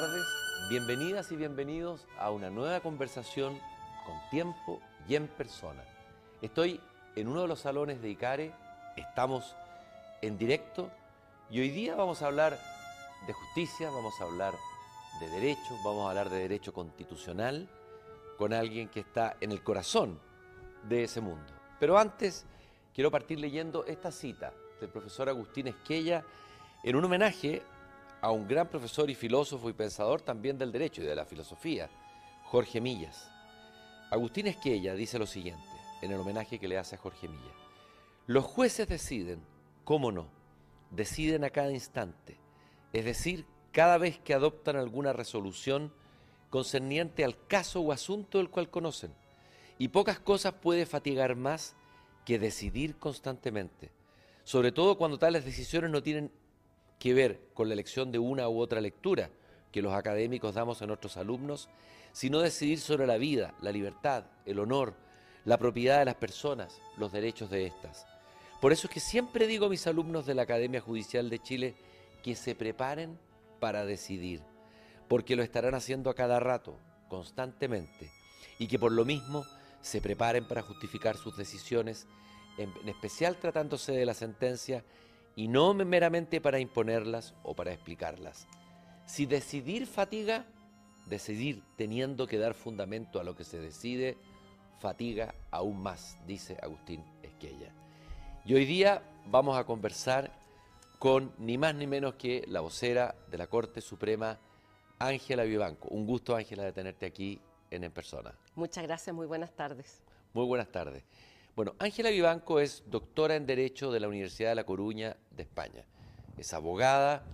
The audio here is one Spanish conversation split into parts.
tardes. Bienvenidas y bienvenidos a una nueva conversación con tiempo y en persona. Estoy en uno de los salones de ICARE, estamos en directo y hoy día vamos a hablar de justicia, vamos a hablar de derechos, vamos a hablar de derecho constitucional con alguien que está en el corazón de ese mundo. Pero antes quiero partir leyendo esta cita del profesor Agustín Esquella en un homenaje a un gran profesor y filósofo y pensador también del derecho y de la filosofía, Jorge Millas. Agustín Esquella dice lo siguiente, en el homenaje que le hace a Jorge Millas. Los jueces deciden, cómo no, deciden a cada instante, es decir, cada vez que adoptan alguna resolución concerniente al caso o asunto del cual conocen. Y pocas cosas puede fatigar más que decidir constantemente, sobre todo cuando tales decisiones no tienen que ver con la elección de una u otra lectura que los académicos damos a nuestros alumnos, sino decidir sobre la vida, la libertad, el honor, la propiedad de las personas, los derechos de éstas. Por eso es que siempre digo a mis alumnos de la Academia Judicial de Chile que se preparen para decidir, porque lo estarán haciendo a cada rato, constantemente, y que por lo mismo se preparen para justificar sus decisiones, en, especial tratándose de la sentencia y no meramente para imponerlas o para explicarlas. Si decidir fatiga, decidir teniendo que dar fundamento a lo que se decide, fatiga aún más, dice Agustín Esquella. Y hoy día vamos a conversar con ni más ni menos que la vocera de la Corte Suprema, Ángela Vivanco. Un gusto, Ángela, de tenerte aquí en, en persona. Muchas gracias, muy buenas tardes. Muy buenas tardes. Bueno, Ángela Vivanco es doctora en Derecho de la Universidad de La Coruña de España. Es abogada,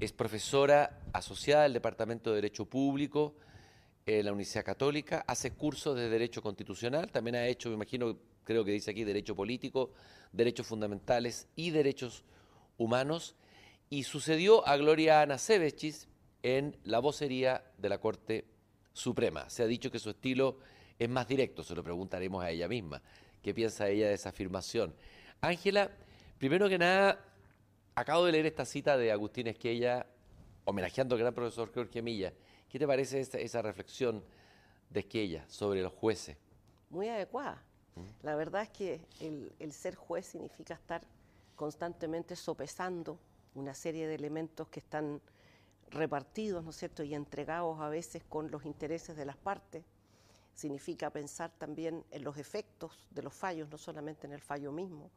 es profesora asociada del Departamento de Derecho Público en la Universidad Católica, hace cursos de Derecho Constitucional, también ha hecho, me imagino, creo que dice aquí, Derecho Político, Derechos Fundamentales y Derechos Humanos, y sucedió a Gloria Ana Sebechis en la vocería de la Corte Suprema. Se ha dicho que su estilo es más directo, se lo preguntaremos a ella misma qué piensa ella de esa afirmación. Ángela, primero que nada, acabo de leer esta cita de Agustín Esquella, homenajeando al gran profesor Jorge Milla. ¿Qué te parece esa, reflexión de Esquella sobre los jueces? Muy adecuada. ¿Mm? La verdad es que el, el ser juez significa estar constantemente sopesando una serie de elementos que están repartidos, ¿no es cierto?, y entregados a veces con los intereses de las partes significa pensar también en los efectos de los fallos, no solamente en el fallo mismo.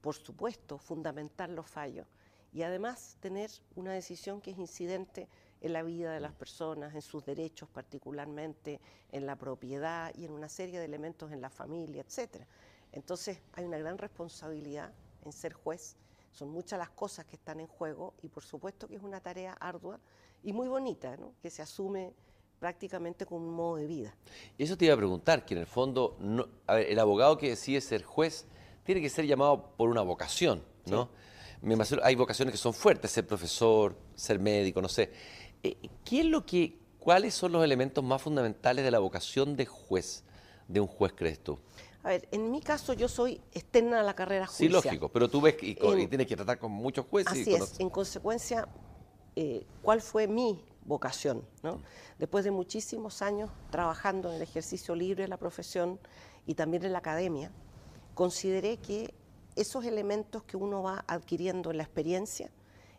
Por supuesto, fundamentar los fallos y además tener una decisión que es incidente en la vida de las personas, en sus derechos particularmente, en la propiedad y en una serie de elementos en la familia, etc. Entonces hay una gran responsabilidad en ser juez, son muchas las cosas que están en juego y por supuesto que es una tarea ardua y muy bonita, ¿no? que se asume prácticamente con un modo de vida. Y eso te iba a preguntar, que en el fondo, el abogado que decide ser juez tiene que ser llamado por una vocación, ¿no? hay vocaciones que son fuertes, ser profesor, ser médico, no sé. Eh, ¿Qué es lo que, ¿Cuáles son los elementos más fundamentales de la vocación de juez, de un juez, crees tú? A ver, en mi caso yo soy externa a la carrera judicial. Sí, lógico, pero tú ves y, tienes que tratar con muchos jueces. Así es, en consecuencia, eh, ¿cuál fue mi vocación. ¿no? Después de muchísimos años trabajando en el ejercicio libre de la profesión y también en la academia, consideré que esos elementos que uno va adquiriendo en la experiencia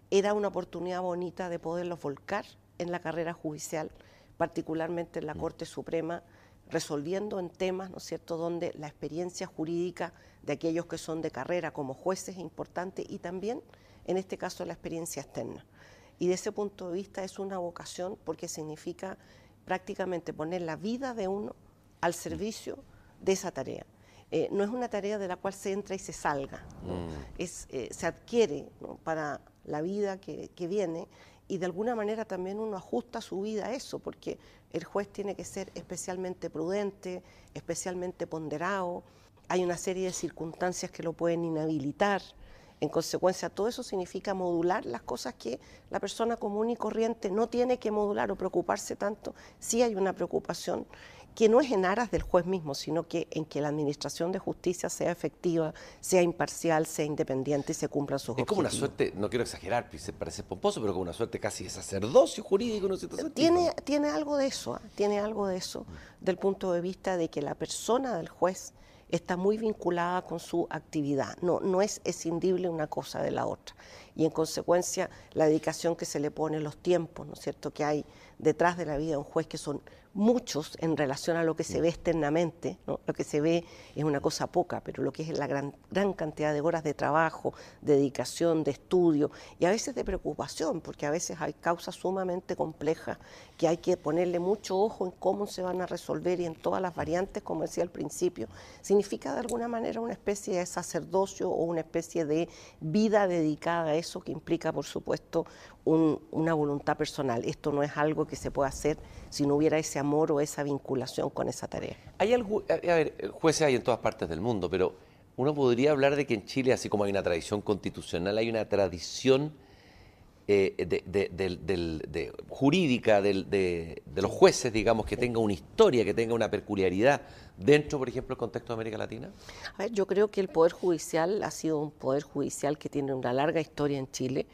era una oportunidad bonita de poderlos volcar en la carrera judicial, particularmente en la mm. Corte Suprema, resolviendo en temas, ¿no es cierto?, donde la experiencia jurídica de aquellos que son de carrera como jueces es importante y también, en este caso, la experiencia externa. Y de ese punto de vista es una vocación porque significa prácticamente poner la vida de uno al servicio de esa tarea. Eh, no es una tarea de la cual se entra y se salga, mm. es, eh, se adquiere para la vida que, que, viene y de alguna manera también uno ajusta su vida a eso, porque el juez tiene que ser especialmente prudente, especialmente ponderado, hay una serie de circunstancias que lo pueden inhabilitar. En consecuencia, todo eso significa modular las cosas que la persona común y corriente no tiene que modular o preocuparse tanto. Sí hay una preocupación que no es en aras del juez mismo, sino que en que la administración de justicia sea efectiva, sea imparcial, sea independiente y se cumplan sus objetivos. Es como una suerte, no quiero exagerar, se parece pomposo, pero como una suerte casi de sacerdocio jurídico. ¿no? Tiene, tiene algo de eso, ¿ah? tiene algo de eso, del punto de vista de que la persona del juez está muy vinculada con su actividad, no, no es escindible una cosa de la otra. Y en consecuencia, la dedicación que se le pone, los tiempos, ¿no es cierto?, que hay detrás de la vida de un juez, que son muchos en relación a lo que se ve externamente. ¿no? Lo que se ve es una cosa poca, pero lo que es la gran, gran cantidad de horas de trabajo, de dedicación, de estudio y a veces de preocupación, porque a veces hay causas sumamente complejas que hay que ponerle mucho ojo en cómo se van a resolver y en todas las variantes, como decía al principio. Significa de alguna manera una especie de sacerdocio o una especie de vida dedicada a eso que implica, por supuesto, una voluntad personal. Esto no es algo que se pueda hacer si no hubiera ese amor o esa vinculación con esa tarea. Hay algo, a ver, jueces hay en todas partes del mundo, pero uno podría hablar de que en Chile, así como hay una tradición constitucional, hay una tradición eh, de, jurídica de, los jueces, digamos, que tenga una historia, que tenga una peculiaridad dentro, por ejemplo, del contexto de América Latina? A ver, yo creo que el Poder Judicial ha sido un Poder Judicial que tiene una larga historia en Chile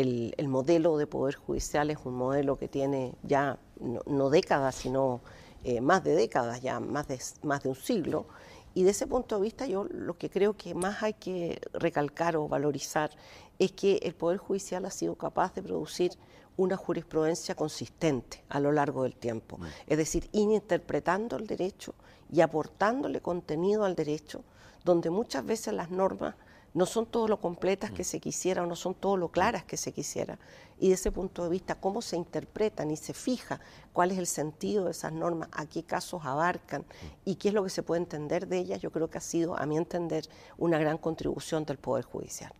el, modelo de poder judicial es un modelo que tiene ya no, décadas, sino eh, más de décadas, ya más de, más de un siglo. Y de ese punto de vista yo lo que creo que más hay que recalcar o valorizar es que el Poder Judicial ha sido capaz de producir una jurisprudencia consistente a lo largo del tiempo. Es decir, interpretando el derecho y aportándole contenido al derecho, donde muchas veces las normas no son todo lo completas que mm. se quisiera o no son todo lo claras que se quisiera. Y de ese punto de vista, cómo se interpretan y se fija cuál es el sentido de esas normas, a qué casos abarcan y qué es lo que se puede entender de ellas, yo creo que ha sido, a mi entender, una gran contribución del Poder Judicial.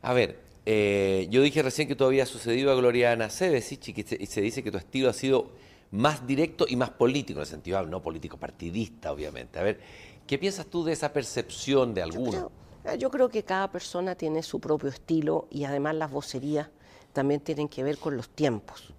A ver, eh, yo dije recién que todavía ha sucedido a Gloriana Cebesich y se, se dice que tu estilo ha sido más directo y más político, en el sentido, no político partidista, obviamente. A ver, ¿qué piensas tú de esa percepción de algunos? Ah, yo creo que cada persona tiene su propio estilo y además las vocerías también tienen que ver con los tiempos.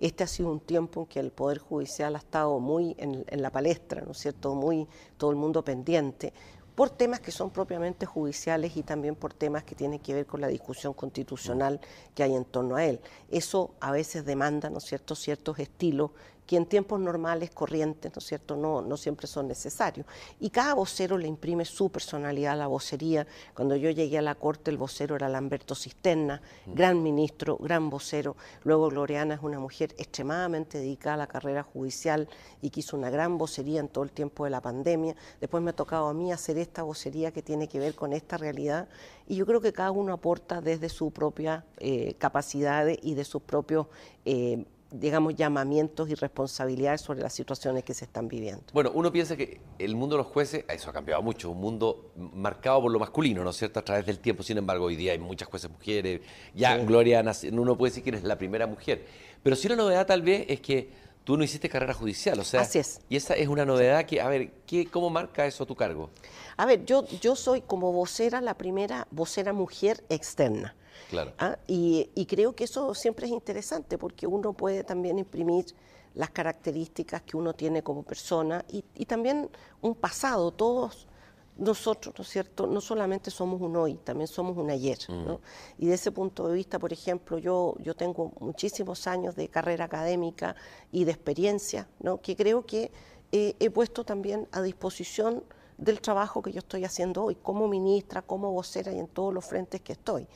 Este ha sido un tiempo en que el Poder Judicial ha estado muy en, en, la palestra, ¿no es cierto? Muy todo el mundo pendiente por temas que son propiamente judiciales y también por temas que tienen que ver con la discusión constitucional que hay en torno a él. Eso a veces demanda, ¿no es cierto?, ciertos estilos que en tiempos normales, corrientes, ¿no es cierto?, no, no siempre son necesarios. Y cada vocero le imprime su personalidad a la vocería. Cuando yo llegué a la corte, el vocero era Lamberto Cisterna, mm. gran ministro, gran vocero. Luego Gloriana es una mujer extremadamente dedicada a la carrera judicial y que hizo una gran vocería en todo el tiempo de la pandemia. Después me ha tocado a mí hacer esta vocería que tiene que ver con esta realidad. Y yo creo que cada uno aporta desde su propia eh, capacidad y de sus propios... Eh, digamos, llamamientos y responsabilidades sobre las situaciones que se están viviendo. Bueno, uno piensa que el mundo de los jueces, eso ha cambiado mucho, un mundo marcado por lo masculino, ¿no es cierto?, a través del tiempo, sin embargo, hoy día hay muchas jueces mujeres, ya Gloria, uno puede decir que eres la primera mujer, pero sí la novedad tal vez es que tú no hiciste carrera judicial, o sea, Así es. y esa es una novedad que, a ver, ¿qué, ¿cómo marca eso tu cargo? A ver, yo, yo soy como vocera la primera vocera mujer externa. ¿Ah? Y, creo que eso siempre es interesante porque uno puede también imprimir las características que uno tiene como persona y, también un pasado. Todos nosotros, ¿no es cierto? No solamente somos un hoy, también somos un ayer. Mm. Y de ese punto de vista, por ejemplo, yo, yo tengo muchísimos años de carrera académica y de experiencia, ¿no? que creo que he puesto también a disposición del trabajo que yo estoy haciendo hoy, como ministra, como vocera y en todos los frentes que estoy.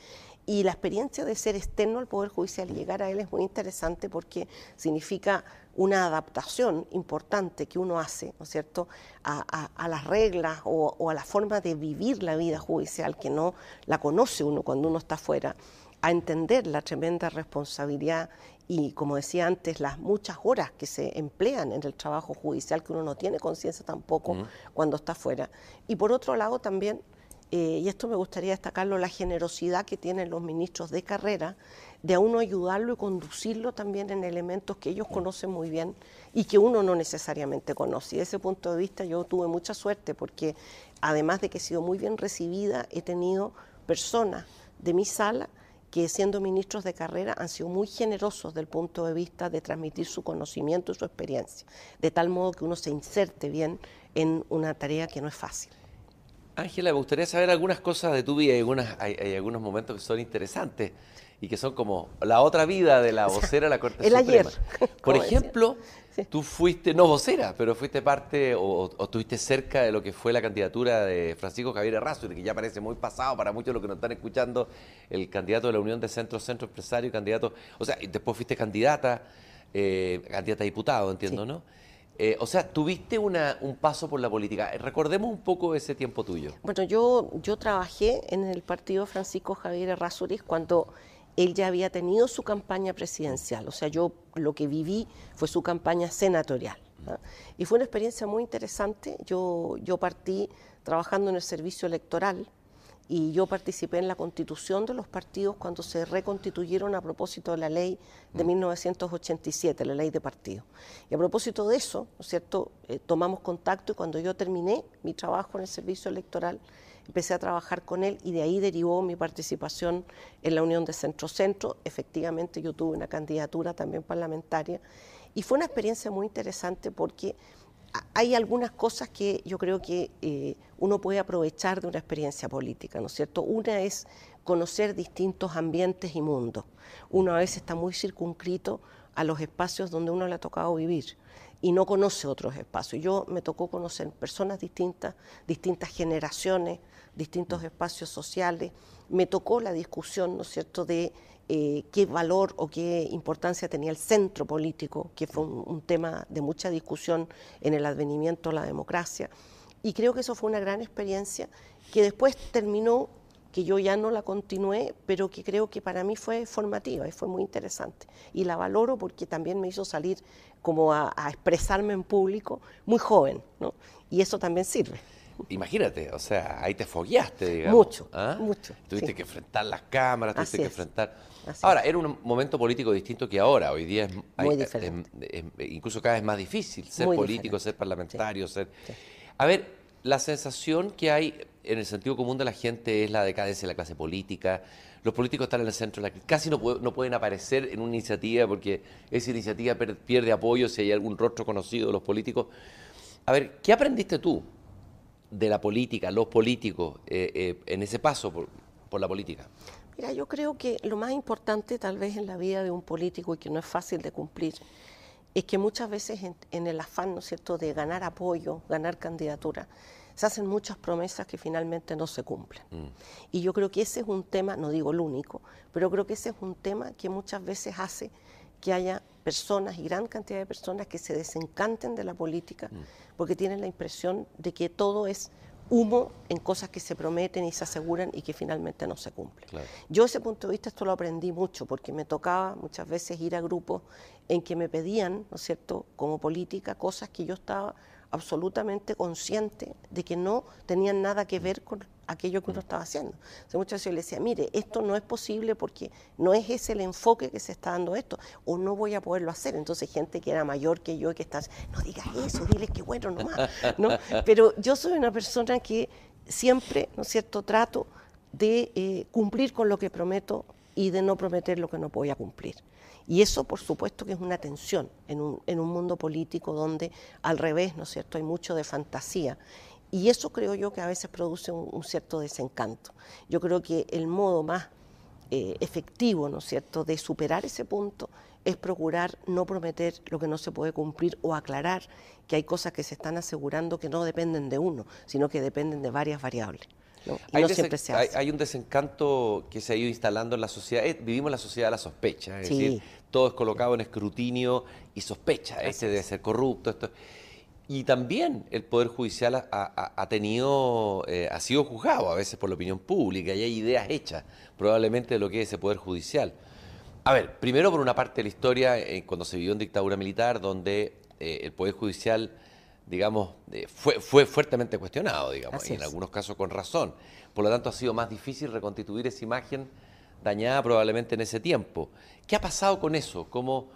Y la experiencia de ser externo al Poder Judicial y llegar a él es muy interesante porque significa una adaptación importante que uno hace, ¿no es cierto?, a, las reglas o, a la forma de vivir la vida judicial que no la conoce uno cuando uno está afuera, a entender la tremenda responsabilidad y, como decía antes, las muchas horas que se emplean en el trabajo judicial que uno no tiene conciencia tampoco cuando está afuera. Y por otro lado también eh, y esto me gustaría destacarlo, la generosidad que tienen los ministros de carrera de a uno ayudarlo y conducirlo también en elementos que ellos conocen muy bien y que uno no necesariamente conoce. Y de ese punto de vista yo tuve mucha suerte porque además de que he sido muy bien recibida, he tenido personas de mi sala que siendo ministros de carrera han sido muy generosos del punto de vista de transmitir su conocimiento y su experiencia, de tal modo que uno se inserte bien en una tarea que no es fácil. Ángela, me gustaría saber algunas cosas de tu vida, hay, algunas, hay, algunos momentos que son interesantes y que son como la otra vida de la vocera de la Corte El Suprema. ayer. Por ejemplo, tú fuiste, no vocera, pero fuiste parte o, estuviste cerca de lo que fue la candidatura de Francisco Javier Errázuriz, que ya parece muy pasado para muchos de los que nos están escuchando, el candidato de la Unión de Centro Centro Empresario, candidato, o sea, después fuiste candidata, eh, candidata a diputado, entiendo, ¿no? Eh, o sea, tuviste una, un paso por la política. Recordemos un poco ese tiempo tuyo. Bueno, yo, yo trabajé en el partido Francisco Javier Errázuriz cuando él ya había tenido su campaña presidencial, o sea, yo lo que viví fue su campaña senatorial. Y fue una experiencia muy interesante. Yo, yo partí trabajando en el servicio electoral y yo participé en la constitución de los partidos cuando se reconstituyeron a propósito de la ley de 1987, la ley de partidos. Y a propósito de eso, ¿no es cierto?, eh, tomamos contacto y cuando yo terminé mi trabajo en el servicio electoral, empecé a trabajar con él y de ahí derivó mi participación en la Unión de Centro-Centro. Efectivamente, yo tuve una candidatura también parlamentaria y fue una experiencia muy interesante porque hay algunas cosas que yo creo que eh, uno puede aprovechar de una experiencia política, ¿no es cierto? Una es conocer distintos ambientes y mundos. Uno a veces está muy circunscrito a los espacios donde uno le ha tocado vivir y no conoce otros espacios. Yo me tocó conocer personas distintas, distintas generaciones, distintos espacios sociales. Me tocó la discusión, ¿no es cierto?, de eh, qué valor o qué importancia tenía el centro político, que fue un, tema de mucha discusión en el advenimiento de la democracia. Y creo que eso fue una gran experiencia que después terminó, que yo ya no la continué, pero que creo que para mí fue formativa y fue muy interesante. Y la valoro porque también me hizo salir como a, a expresarme en público muy joven, ¿no? Y eso también sirve. Imagínate, o sea, ahí te fogueaste, digamos. Mucho, ¿ah? mucho. Tuviste que enfrentar las cámaras, tuviste que enfrentar... ahora, era un momento político distinto que ahora. Hoy día es, Muy diferente. incluso cada vez más difícil ser político, ser parlamentario, ser... A ver, la sensación que hay en el sentido común de la gente es la decadencia de la clase política. Los políticos están en el centro de la casi no, no pueden aparecer en una iniciativa porque esa iniciativa pierde apoyo si hay algún rostro conocido de los políticos. A ver, ¿qué aprendiste tú de la política, los políticos, eh, eh, en ese paso por, la política? Mira, yo creo que lo más importante tal vez en la vida de un político y que no es fácil de cumplir, es que muchas veces en, el afán, ¿no es cierto?, de ganar apoyo, ganar candidatura, se hacen muchas promesas que finalmente no se cumplen. Mm. Y yo creo que ese es un tema, no digo el único, pero creo que ese es un tema que muchas veces hace que haya personas y gran cantidad de personas que se desencanten de la política mm. porque tienen la impresión de que todo es humo en cosas que se prometen y se aseguran y que finalmente no se cumplen. Yo ese punto de vista esto lo aprendí mucho porque me tocaba muchas veces ir a grupos en que me pedían, ¿no es cierto?, como política, cosas que yo estaba absolutamente consciente de que no tenían nada que ver con aquello que uno estaba haciendo. Entonces, muchas veces yo le decía, mire, esto no es posible porque no es ese el enfoque que se está dando esto, o no voy a poderlo hacer. Entonces, gente que era mayor que yo y que está, no digas eso, dile que bueno nomás, ¿no? Pero yo soy una persona que siempre, ¿no es cierto?, trato de eh, cumplir con lo que prometo y de no prometer lo que no voy a cumplir. Y eso, por supuesto, que es una tensión en un, en un mundo político donde, al revés, ¿no es cierto?, hay mucho de fantasía y eso creo yo que a veces produce un, cierto desencanto. Yo creo que el modo más eh, efectivo, ¿no es cierto?, de superar ese punto es procurar no prometer lo que no se puede cumplir o aclarar que hay cosas que se están asegurando que no dependen de uno, sino que dependen de varias variables. hay, siempre se hace. Hay, un desencanto que se ha ido instalando en la sociedad. Eh, vivimos la sociedad de la sospecha, es decir, todo es colocado en escrutinio y sospecha. Este debe ser corrupto. Esto. Y también el Poder Judicial ha, tenido, eh, ha sido juzgado a veces por la opinión pública y hay ideas hechas probablemente de lo que es ese Poder Judicial. A ver, primero por una parte de la historia, eh, cuando se vivió en dictadura militar, donde eh, el Poder Judicial, digamos, fue, fue fuertemente cuestionado, digamos, y en algunos casos con razón. Por lo tanto, ha sido más difícil reconstituir esa imagen dañada probablemente en ese tiempo. ¿Qué ha pasado con eso? ¿Cómo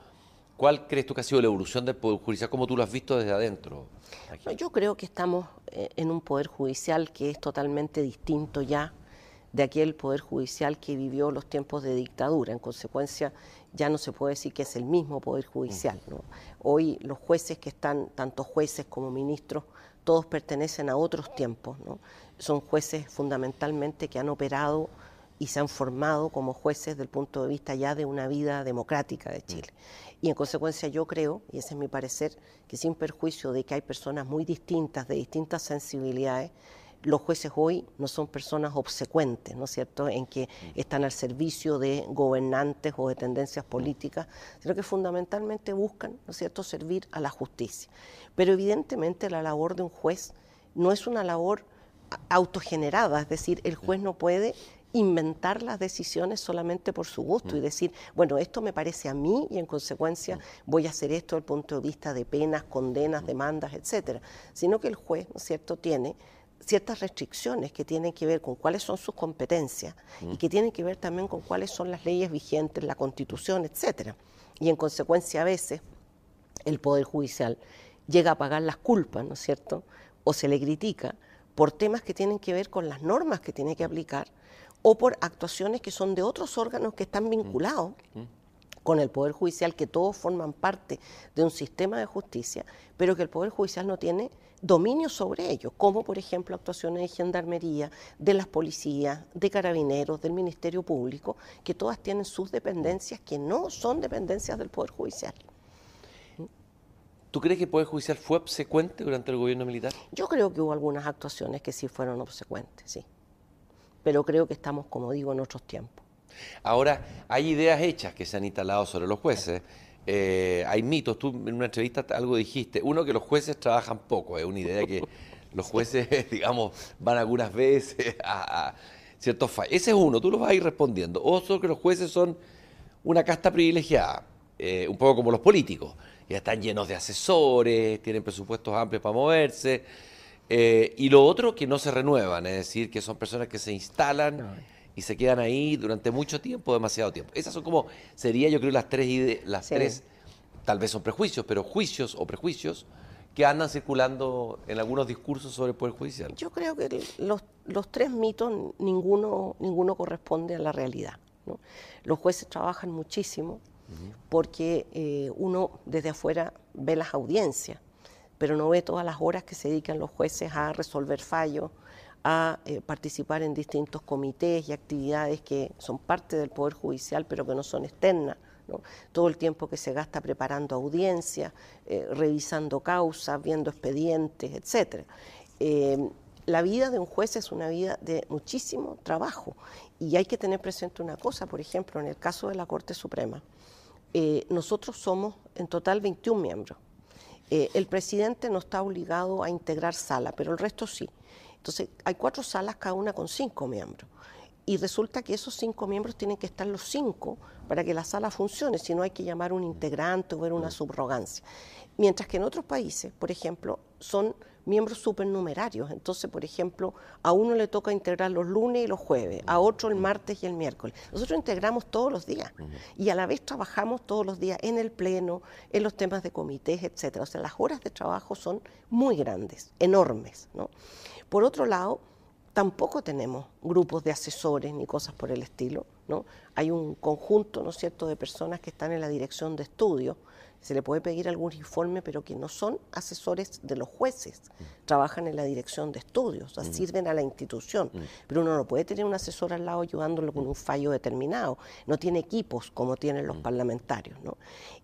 ¿Cuál crees tú que ha sido la evolución del Poder Judicial? ¿Cómo tú lo has visto desde adentro? yo creo que estamos eh, en un Poder Judicial que es totalmente distinto ya de aquel Poder Judicial que vivió los tiempos de dictadura. En consecuencia, ya no se puede decir que es el mismo Poder Judicial. Hoy los jueces que están, tanto jueces como ministros, todos pertenecen a otros tiempos. Son jueces fundamentalmente que han operado y se han formado como jueces del punto de vista ya de una vida democrática de Chile. Y en consecuencia yo creo, y ese es mi parecer, que sin perjuicio de que hay personas muy distintas, de distintas sensibilidades, los jueces hoy no son personas obsecuentes, ¿no es cierto?, en que están al servicio de gobernantes o de tendencias políticas, sino que fundamentalmente buscan, ¿no es cierto?, servir a la justicia. Pero evidentemente la labor de un juez no es una labor autogenerada, es decir, el juez no puede inventar las decisiones solamente por su gusto y decir, bueno, esto me parece a mí y en consecuencia voy a hacer esto desde el punto de vista de penas, condenas, demandas, etcétera, sino que el juez, ¿no es cierto?, tiene ciertas restricciones que tienen que ver con cuáles son sus competencias y que tienen que ver también con cuáles son las leyes vigentes, la constitución, etcétera. Y en consecuencia a veces el Poder Judicial llega a pagar las culpas, ¿no es cierto? O se le critica por temas que tienen que ver con las normas que tiene que aplicar o por actuaciones que son de otros órganos que están vinculados con el Poder Judicial, que todos forman parte de un sistema de justicia, pero que el Poder Judicial no tiene dominio sobre ellos, como por ejemplo actuaciones de gendarmería, de las policías, de carabineros, del Ministerio Público, que todas tienen sus dependencias que no son dependencias del Poder Judicial. ¿Tú crees que el Poder Judicial fue obsecuente durante el gobierno militar? Yo creo que hubo algunas actuaciones que sí fueron obsecuentes, sí. Pero creo que estamos, como digo, en otros tiempos. Ahora, hay ideas hechas que se han instalado sobre los jueces. Eh, hay mitos, tú en una entrevista algo dijiste, uno que los jueces trabajan poco, es una idea que los jueces, digamos, van algunas veces a, ciertos fallos. Ese es uno, tú lo vas a ir respondiendo. Otro que los jueces son una casta privilegiada, eh, un poco como los políticos, ya están llenos de asesores, tienen presupuestos amplios para moverse. Eh, y lo otro que no se renuevan, es decir, que son personas que se instalan y se quedan ahí durante mucho tiempo, demasiado tiempo. Esas son como, sería yo creo las tres, las tres, tal vez son prejuicios, pero juicios o prejuicios que andan circulando en algunos discursos sobre el Poder Judicial. Yo creo que los, los tres mitos, ninguno, ninguno corresponde a la realidad. Los jueces trabajan muchísimo porque eh, uno desde afuera ve las audiencias, pero no ve todas las horas que se dedican los jueces a resolver fallos, a eh, participar en distintos comités y actividades que son parte del Poder Judicial, pero que no son externas. Todo el tiempo que se gasta preparando audiencias, eh, revisando causas, viendo expedientes, etc. Eh, la vida de un juez es una vida de muchísimo trabajo y hay que tener presente una cosa, por ejemplo, en el caso de la Corte Suprema, nosotros somos en total 21 miembros. El presidente no está obligado a integrar sala, pero el resto sí. Entonces, hay cuatro salas, cada una con cinco miembros. Y resulta que esos cinco miembros tienen que estar los cinco para que la sala funcione, si no hay que llamar un integrante o ver una subrogancia. Mientras que en otros países, por ejemplo, son miembros supernumerarios. Entonces, por ejemplo, a uno le toca integrar los lunes y los jueves, a otro el martes y el miércoles. Nosotros integramos todos los días y a la vez trabajamos todos los días en el pleno, en los temas de comités, etcétera. O sea, las horas de trabajo son muy grandes, enormes, ¿no? Por otro lado, tampoco tenemos grupos de asesores ni cosas por el estilo, ¿no? Hay un conjunto, ¿no es cierto?, de personas que están en la dirección de estudio, se le puede pedir algún informe, pero que no son asesores de los jueces, trabajan en la dirección de estudios, o sea, sirven a la institución, pero uno no puede tener un asesor al lado ayudándolo con un fallo determinado, no tiene equipos como tienen los parlamentarios, ¿no?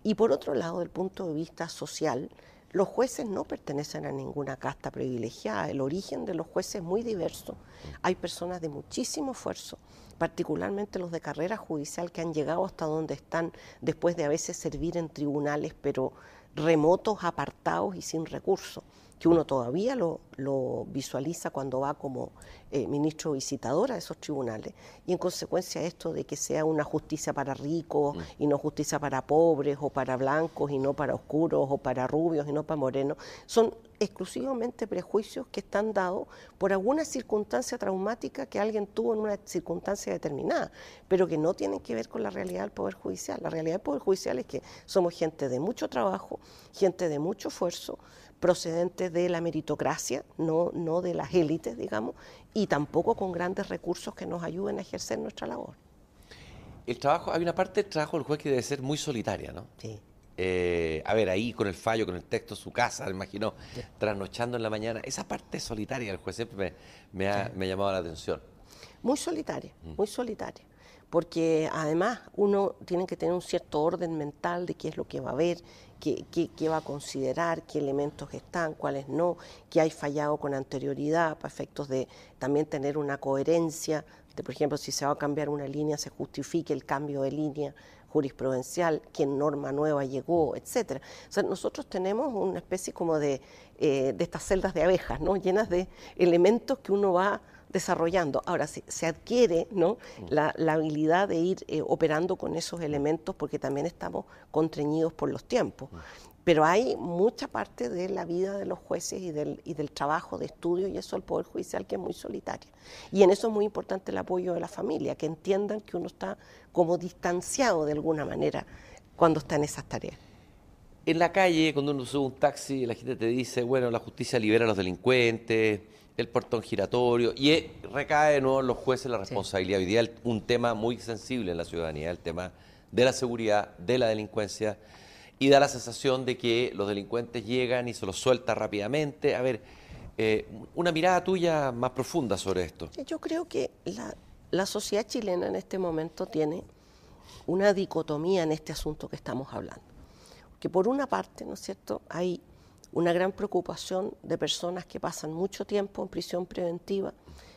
Y por otro lado, del punto de vista social, los jueces no pertenecen a ninguna casta privilegiada, el origen de los jueces es muy diverso. Hay personas de muchísimo esfuerzo, particularmente los de carrera judicial que han llegado hasta donde están después de a veces servir en tribunales, pero remotos, apartados y sin recursos que uno todavía lo, visualiza cuando va como eh, ministro visitador a esos tribunales. Y en consecuencia esto de que sea una justicia para ricos mm. y no justicia para pobres o para blancos y no para oscuros o para rubios y no para morenos, son exclusivamente prejuicios que están dados por alguna circunstancia traumática que alguien tuvo en una circunstancia determinada, pero que no tienen que ver con la realidad del Poder Judicial. La realidad del Poder Judicial es que somos gente de mucho trabajo, gente de mucho esfuerzo, procedentes de la meritocracia, no, no de las élites, digamos, y tampoco con grandes recursos que nos ayuden a ejercer nuestra labor. El trabajo, hay una parte del trabajo del juez que debe ser muy solitaria, ¿no? Sí. Eh, a ver, ahí con el fallo, con el texto, su casa, me imagino, trasnochando en la mañana. Esa parte solitaria del juez siempre me, ha, llamado la atención. Muy solitaria, mm. muy solitaria. Porque además uno tiene que tener un cierto orden mental de qué es lo que va a ver, qué, qué, va a considerar, qué elementos están, cuáles no, qué hay fallado con anterioridad, para efectos de también tener una coherencia, de por ejemplo, si se va a cambiar una línea, se justifique el cambio de línea jurisprudencial, qué norma nueva llegó, etcétera. O sea, nosotros tenemos una especie como de, eh, de estas celdas de abejas, ¿no? llenas de elementos que uno va desarrollando. Ahora, se, se adquiere ¿no? Mm. la, la, habilidad de ir eh, operando con esos elementos porque también estamos contrañidos por los tiempos. Pero hay mucha parte de la vida de los jueces y del, y del trabajo de estudio y eso el Poder Judicial que es muy solitario. Y en eso es muy importante el apoyo de la familia, que entiendan que uno está como distanciado de alguna manera cuando está en esas tareas. En la calle, cuando uno sube un taxi, la gente te dice, bueno, la justicia libera a los delincuentes, el portón giratorio, y recae de nuevo en los jueces la responsabilidad. Hoy día un tema muy sensible en la ciudadanía, el tema de la seguridad, de la delincuencia y da la sensación de que los delincuentes llegan y se los suelta rápidamente. A ver, eh, una mirada tuya más profunda sobre esto. Yo creo que la, la sociedad chilena en este momento tiene una dicotomía en este asunto que estamos hablando. Que por una parte, ¿no es cierto?, hay una gran preocupación de personas que pasan mucho tiempo en prisión preventiva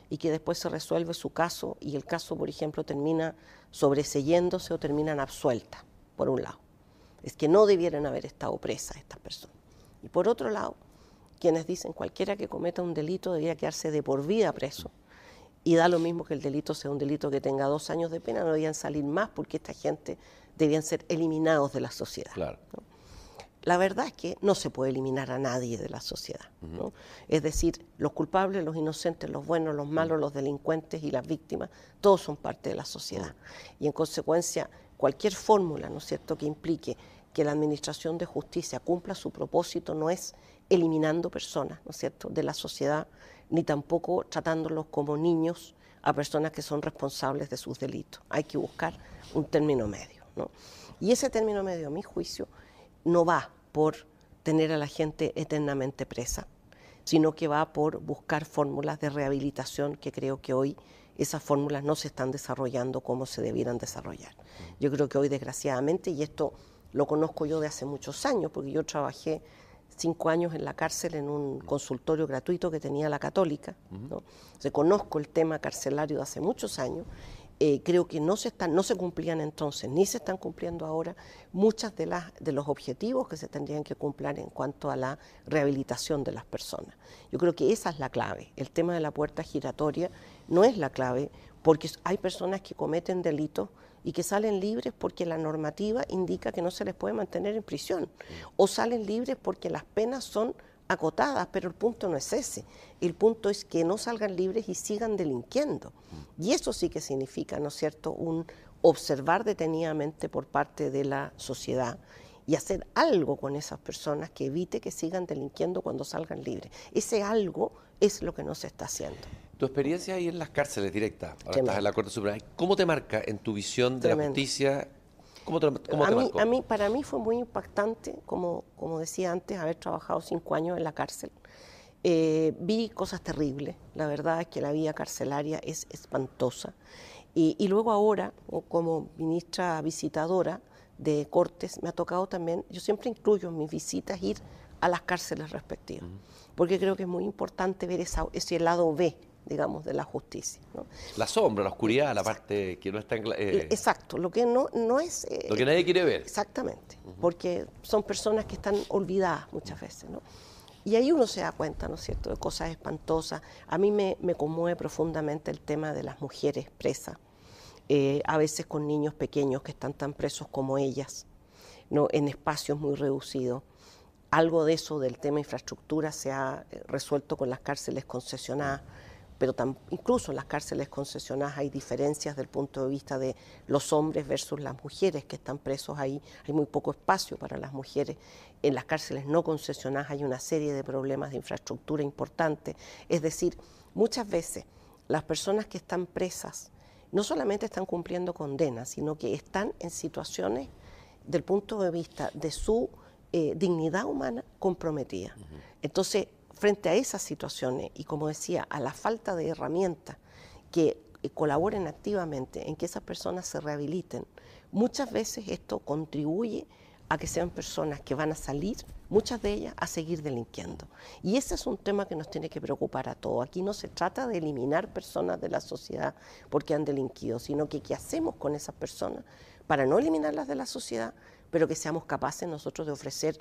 y que después se resuelve su caso y el caso, por ejemplo, termina sobreseyéndose o terminan absueltas, por un lado es que no debieran haber estado presas estas personas. Y por otro lado, quienes dicen cualquiera que cometa un delito debería quedarse de por vida preso. Y da lo mismo que el delito sea un delito que tenga dos años de pena, no deberían salir más porque esta gente debían ser eliminados de la sociedad. La verdad es que no se puede eliminar a nadie de la sociedad. Es decir, los culpables, los inocentes, los buenos, los malos, los delincuentes y las víctimas, todos son parte de la sociedad. Y en consecuencia, cualquier fórmula, ¿no es cierto?, que implique que la Administración de Justicia cumpla su propósito no es eliminando personas, ¿no es cierto?, de la sociedad, ni tampoco tratándolos como niños a personas que son responsables de sus delitos. Hay que buscar un término medio, ¿no? Y ese término medio, a mi juicio, no va por tener a la gente eternamente presa, sino que va por buscar fórmulas de rehabilitación que creo que hoy esas fórmulas no se están desarrollando como se debieran desarrollar. Yo creo que hoy, desgraciadamente, y esto lo conozco yo de hace muchos años, porque yo trabajé cinco años en la cárcel en un consultorio gratuito que tenía la católica, ¿no? conozco el tema carcelario de hace muchos años eh, creo que no se, están, no se cumplían entonces, ni se están cumpliendo ahora muchas de, las, de los objetivos que se tendrían que cumplir en cuanto a la rehabilitación de las personas. Yo creo que esa es la clave. El tema de la puerta giratoria no es la clave porque hay personas que cometen delitos y que salen libres porque la normativa indica que no se les puede mantener en prisión o salen libres porque las penas son acotadas, pero el punto no es ese. El punto es que no salgan libres y sigan delinquiendo. Y eso sí que significa, ¿no es cierto?, un observar detenidamente por parte de la sociedad y hacer algo con esas personas que evite que sigan delinquiendo cuando salgan libres. Ese algo es lo que no se está haciendo. Tu experiencia ahí en las cárceles directas, ahora estás en la Corte Suprema, ¿cómo te marca en tu visión de la justicia ¿Cómo te, a, mí, para mí fue muy impactante, como, como decía antes, haber trabajado cinco años en la cárcel. Eh, vi cosas terribles, la verdad es que la vida carcelaria es espantosa. Y, luego ahora, como ministra visitadora de Cortes, me ha tocado también, yo siempre incluyo en mis visitas ir a las cárceles respectivas, porque creo que es muy importante ver esa, ese lado B digamos, de la justicia. La sombra, la oscuridad, la parte que no está en... Eh, Exacto, lo que no, no es... Eh, lo que nadie quiere ver. Exactamente, porque son personas que están olvidadas muchas veces, ¿no? Y ahí uno se da cuenta, ¿no es cierto?, de cosas espantosas. A mí me, me conmueve profundamente el tema de las mujeres presas, eh, a veces con niños pequeños que están tan presos como ellas, ¿no? en espacios muy reducidos algo de eso del tema infraestructura se ha eh, resuelto con las cárceles concesionadas, pero incluso en las cárceles concesionadas hay diferencias del punto de vista de los hombres versus las mujeres que están presos ahí. Hay muy poco espacio para las mujeres. En las cárceles no concesionadas hay una serie de problemas de infraestructura importantes. Es decir, muchas veces las personas que están presas no solamente están cumpliendo condenas, sino que están en situaciones del punto de vista de su eh, dignidad humana comprometida. Entonces, frente a esas situaciones y como decía, a la falta de herramientas que eh, colaboren activamente en que esas personas se rehabiliten, muchas veces esto contribuye a que sean personas que van a salir, muchas de ellas, a seguir delinquiendo. Y ese es un tema que nos tiene que preocupar a todos. Aquí no se trata de eliminar personas de la sociedad porque han delinquido, sino que qué hacemos con esas personas para no eliminarlas de la sociedad, pero que seamos capaces nosotros de ofrecer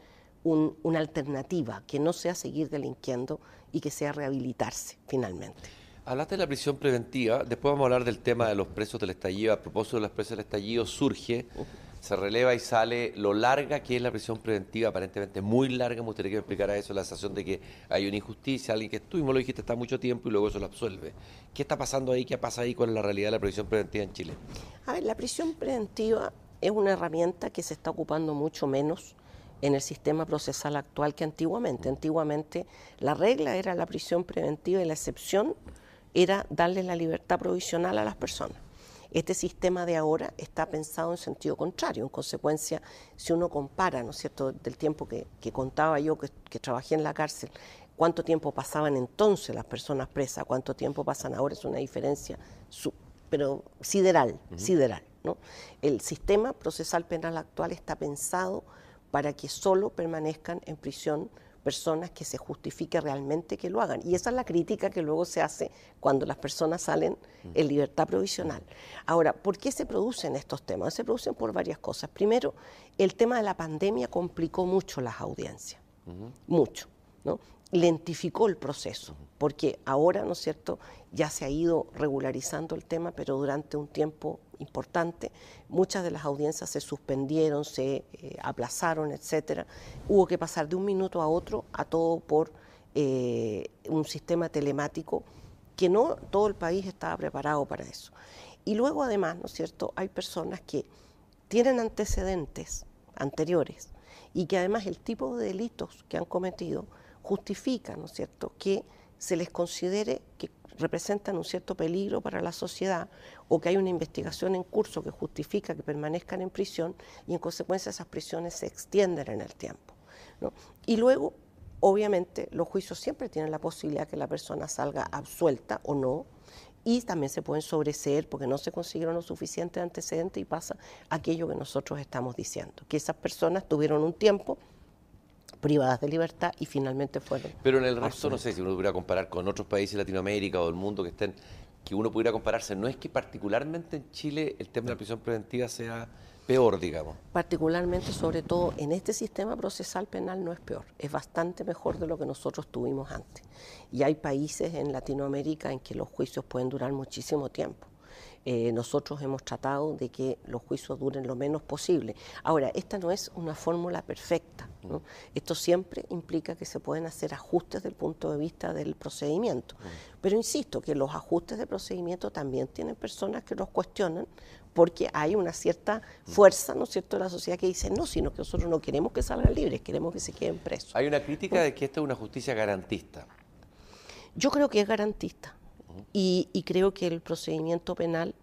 una alternativa, que no sea seguir delinquiendo y que sea rehabilitarse finalmente. Hablaste de la prisión preventiva, después vamos a hablar del tema de los presos del estallido. A propósito de los presos del estallido, surge, se releva y sale lo larga que es la prisión preventiva, aparentemente muy larga. Me gustaría que me explicara eso, la sensación de que hay una injusticia, alguien que tú mismo lo dijiste está mucho tiempo y luego eso lo absuelve. ¿Qué está pasando ahí? ¿Qué pasa ahí? ¿Cuál es la realidad de la prisión preventiva en Chile? A ver, la prisión preventiva es una herramienta que se está ocupando mucho menos en el sistema procesal actual que antiguamente. Antiguamente la regla era la prisión preventiva y la excepción era darle la libertad provisional a las personas. Este sistema de ahora está pensado en sentido contrario. En consecuencia, si uno compara, ¿no es cierto?, del tiempo que, contaba yo que, trabajé en la cárcel, cuánto tiempo pasaban entonces las personas presas, cuánto tiempo pasan ahora, es una diferencia, pero sideral, sideral. El sistema procesal penal actual está pensado para que solo permanezcan en prisión personas que se justifique realmente que lo hagan. Y esa es la crítica que luego se hace cuando las personas salen en libertad provisional. Ahora, ¿por qué se producen estos temas? Se producen por varias cosas. Primero, el tema de la pandemia complicó mucho las audiencias, mucho, ¿no? Lentificó el proceso, porque ahora, ¿no es cierto?, ya se ha ido regularizando el tema, pero durante un tiempo importante. Muchas de las audiencias se suspendieron, se eh, aplazaron, etcétera. Hubo que pasar de un minuto a otro a todo por eh, un sistema telemático que no todo el país estaba preparado para eso. Y luego además, ¿no es cierto?, hay personas que tienen antecedentes anteriores y que además el tipo de delitos que han cometido justifica, ¿no es cierto?, que se les considere que representan un cierto peligro para la sociedad o que hay una investigación en curso que justifica que permanezcan en prisión y en consecuencia esas prisiones se extienden en el tiempo. Y luego, obviamente, los juicios siempre tienen la posibilidad que la persona salga absuelta o no, y también se pueden sobreseer porque no se consiguieron lo suficiente antecedentes y pasa aquello que nosotros estamos diciendo, que esas personas tuvieron un tiempo privadas de libertad y finalmente fueron. Pero en el resto, no sé si uno pudiera comparar con otros países de Latinoamérica o del mundo que estén, que uno pudiera compararse, no es que particularmente en Chile el tema de la prisión preventiva sea peor, digamos. Particularmente, sobre todo, en este sistema procesal penal no es peor, es bastante mejor de lo que nosotros tuvimos antes. Y hay países en Latinoamérica en que los juicios pueden durar muchísimo tiempo. Eh, nosotros hemos tratado de que los juicios duren lo menos posible. Ahora, esta no es una fórmula perfecta. Esto siempre implica que se pueden hacer ajustes desde el punto de vista del procedimiento. Pero insisto que los ajustes de procedimiento también tienen personas que los cuestionan porque hay una cierta fuerza, ¿no es cierto?, de la sociedad que dice, no, sino que nosotros no queremos que salgan libres, queremos que se queden presos. Hay una crítica de que esta es una justicia garantista. Yo creo que es garantista y, creo que el procedimiento penal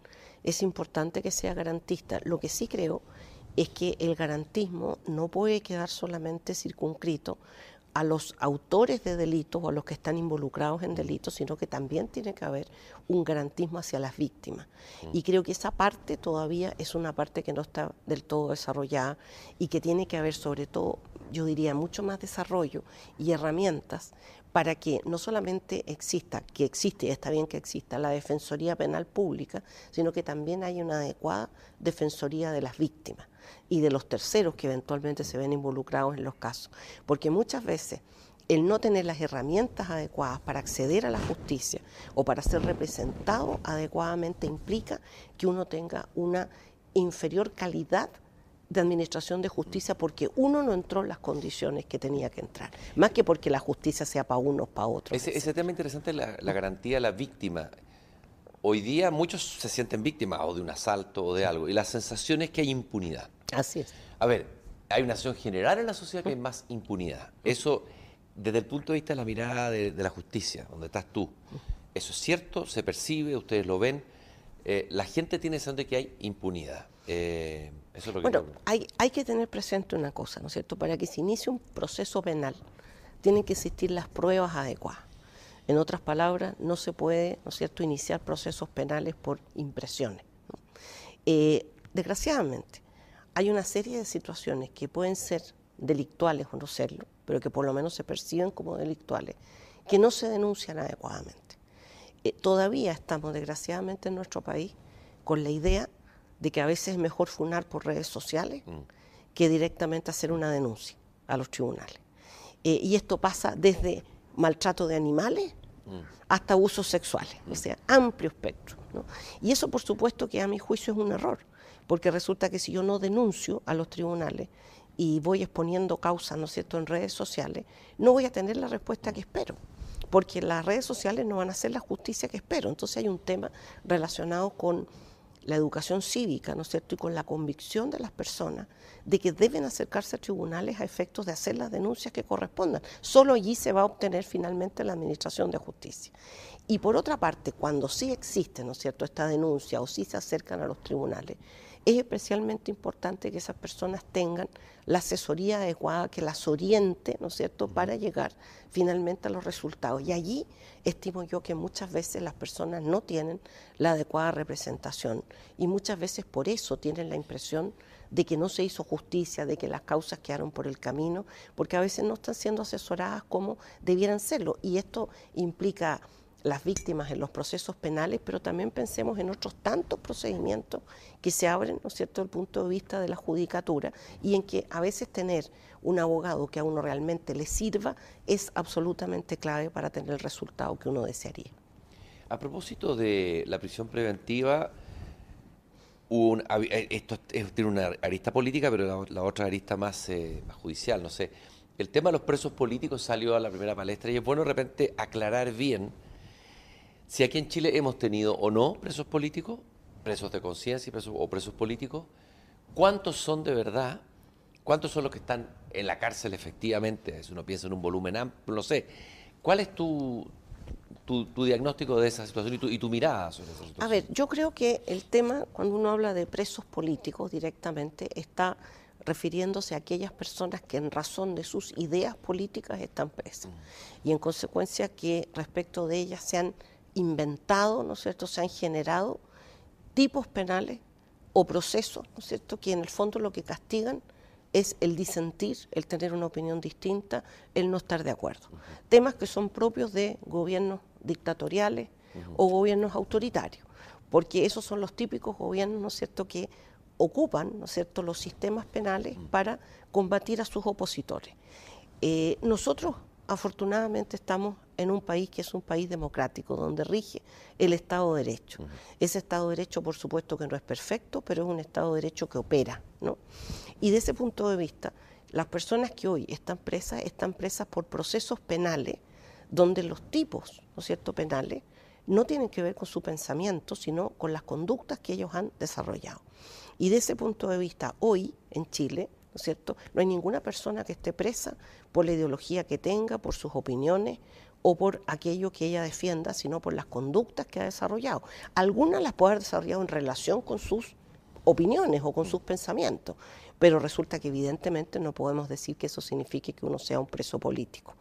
es importante que sea garantista. Lo que sí creo es que el garantismo no puede quedar solamente circunscrito a los autores de delitos o a los que están involucrados en delitos, sino que también tiene que haber un garantismo hacia las víctimas. Y creo que esa parte todavía es una parte que no está del todo desarrollada y que tiene que haber sobre todo, yo diría, mucho más desarrollo y herramientas para que no solamente exista, que existe y está bien que exista la Defensoría Penal Pública, sino que también haya una adecuada Defensoría de las víctimas y de los terceros que eventualmente se ven involucrados en los casos. Porque muchas veces el no tener las herramientas adecuadas para acceder a la justicia o para ser representado adecuadamente implica que uno tenga una inferior calidad de administración de justicia porque uno no entró en las condiciones que tenía que entrar, más que porque la justicia sea para unos, para otros. Ese, ese, tema interesante es la, la garantía a la víctima. Hoy día muchos se sienten víctimas o de un asalto o de algo, y la sensación es que hay impunidad. Así es. A ver, hay una acción general en la sociedad que hay más impunidad. Eso, desde el punto de vista de la mirada de, de la justicia, donde estás tú, ¿eso es cierto? ¿Se percibe? ¿Ustedes lo ven? Eh, la gente tiene sensación de que hay impunidad. Eh, eso es lo que bueno, hay, hay que tener presente una cosa, ¿no es cierto? Para que se inicie un proceso penal, tienen que existir las pruebas adecuadas. En otras palabras, no se puede, ¿no es cierto?, iniciar procesos penales por impresiones. ¿no? Eh, desgraciadamente, hay una serie de situaciones que pueden ser delictuales o no serlo, pero que por lo menos se perciben como delictuales, que no se denuncian adecuadamente. Eh, todavía estamos, desgraciadamente, en nuestro país con la idea de que a veces es mejor funar por redes sociales mm. que directamente hacer una denuncia a los tribunales. Eh, y esto pasa desde maltrato de animales mm. hasta abusos sexuales, mm. o sea, amplio espectro. ¿no? Y eso, por supuesto, que a mi juicio es un error, porque resulta que si yo no denuncio a los tribunales y voy exponiendo causas, ¿no es cierto?, en redes sociales, no voy a tener la respuesta que espero porque las redes sociales no van a ser la justicia que espero. Entonces hay un tema relacionado con la educación cívica, ¿no es cierto?, y con la convicción de las personas de que deben acercarse a tribunales a efectos de hacer las denuncias que correspondan. Solo allí se va a obtener finalmente la administración de justicia. Y por otra parte, cuando sí existe, ¿no es cierto?, esta denuncia o sí se acercan a los tribunales, es especialmente importante que esas personas tengan la asesoría adecuada, que las oriente, ¿no es cierto?, para llegar finalmente a los resultados. Y allí estimo yo que muchas veces las personas no tienen la adecuada representación y muchas veces por eso tienen la impresión de que no se hizo justicia, de que las causas quedaron por el camino, porque a veces no están siendo asesoradas como debieran serlo. Y esto implica las víctimas en los procesos penales, pero también pensemos en otros tantos procedimientos que se abren, ¿no es cierto?, desde el punto de vista de la judicatura y en que a veces tener un abogado que a uno realmente le sirva es absolutamente clave para tener el resultado que uno desearía. A propósito de la prisión preventiva, un, eh, esto tiene una arista política, pero la, otra arista más, eh, más judicial, no sé. El tema de los presos políticos salió a la primera palestra y es bueno de repente aclarar bien si aquí en Chile hemos tenido o no presos políticos, presos de conciencia o presos políticos, ¿cuántos son de verdad? ¿Cuántos son los que están en la cárcel efectivamente? Si uno piensa en un volumen amplio, no sé. ¿Cuál es tu, tu, diagnóstico de esa situación y tu, y tu, mirada sobre esa situación? A ver, yo creo que el tema, cuando uno habla de presos políticos directamente, está refiriéndose a aquellas personas que en razón de sus ideas políticas están presas. Mm. Y en consecuencia que respecto de ellas se han inventado, ¿no es cierto?, se han generado tipos penales o procesos, ¿no es cierto?, que en el fondo lo que castigan es el disentir, el tener una opinión distinta, el no estar de acuerdo. Temas que son propios de gobiernos dictatoriales o gobiernos autoritarios, porque esos son los típicos gobiernos, ¿no es cierto?, que ocupan, ¿no es cierto?, los sistemas penales para combatir a sus opositores. Eh, nosotros afortunadamente estamos en un país que es un país democrático, donde rige el Estado de Derecho. Ese Estado de Derecho, por supuesto que no es perfecto, pero es un Estado de Derecho que opera. ¿no? Y de ese punto de vista, las personas que hoy están presas están presas por procesos penales, donde los tipos ¿no es cierto? penales no tienen que ver con su pensamiento, sino con las conductas que ellos han desarrollado. Y de ese punto de vista, hoy en Chile, ¿no es cierto? No hay ninguna persona que esté presa por la ideología que tenga, por sus opiniones o por aquello que ella defienda, sino por las conductas que ha desarrollado. Algunas las puede haber desarrollado en relación con sus opiniones o con sus pensamientos, pero resulta que evidentemente no podemos decir que eso signifique que uno sea un preso político.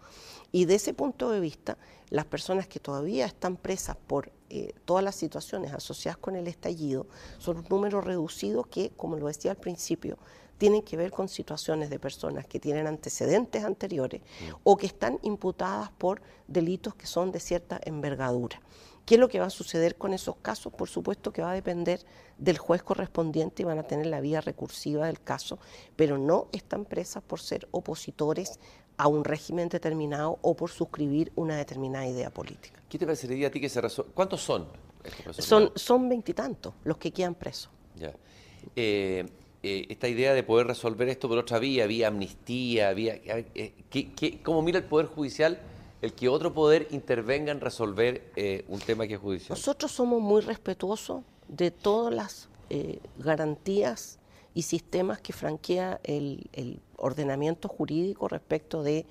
Y de ese punto de vista, las personas que todavía están presas por eh, todas las situaciones asociadas con el estallido son un número reducido que, como lo decía al principio, tienen que ver con situaciones de personas que tienen antecedentes anteriores mm. o que están imputadas por delitos que son de cierta envergadura. ¿Qué es lo que va a suceder con esos casos? Por supuesto que va a depender del juez correspondiente y van a tener la vía recursiva del caso, pero no están presas por ser opositores a un régimen determinado o por suscribir una determinada idea política. ¿Qué te parecería a ti que se resuelva? ¿Cuántos son? Son, son veintitantos los que quedan presos. Ya. Eh, eh, esta idea de poder resolver esto por otra vía, vía amnistía, vía... Eh, ¿Cómo mira el Poder Judicial el que otro poder intervenga en resolver eh, un tema que es judicial? Nosotros somos muy respetuosos de todas las garantías y sistemas que franquea el, ordenamiento jurídico respecto de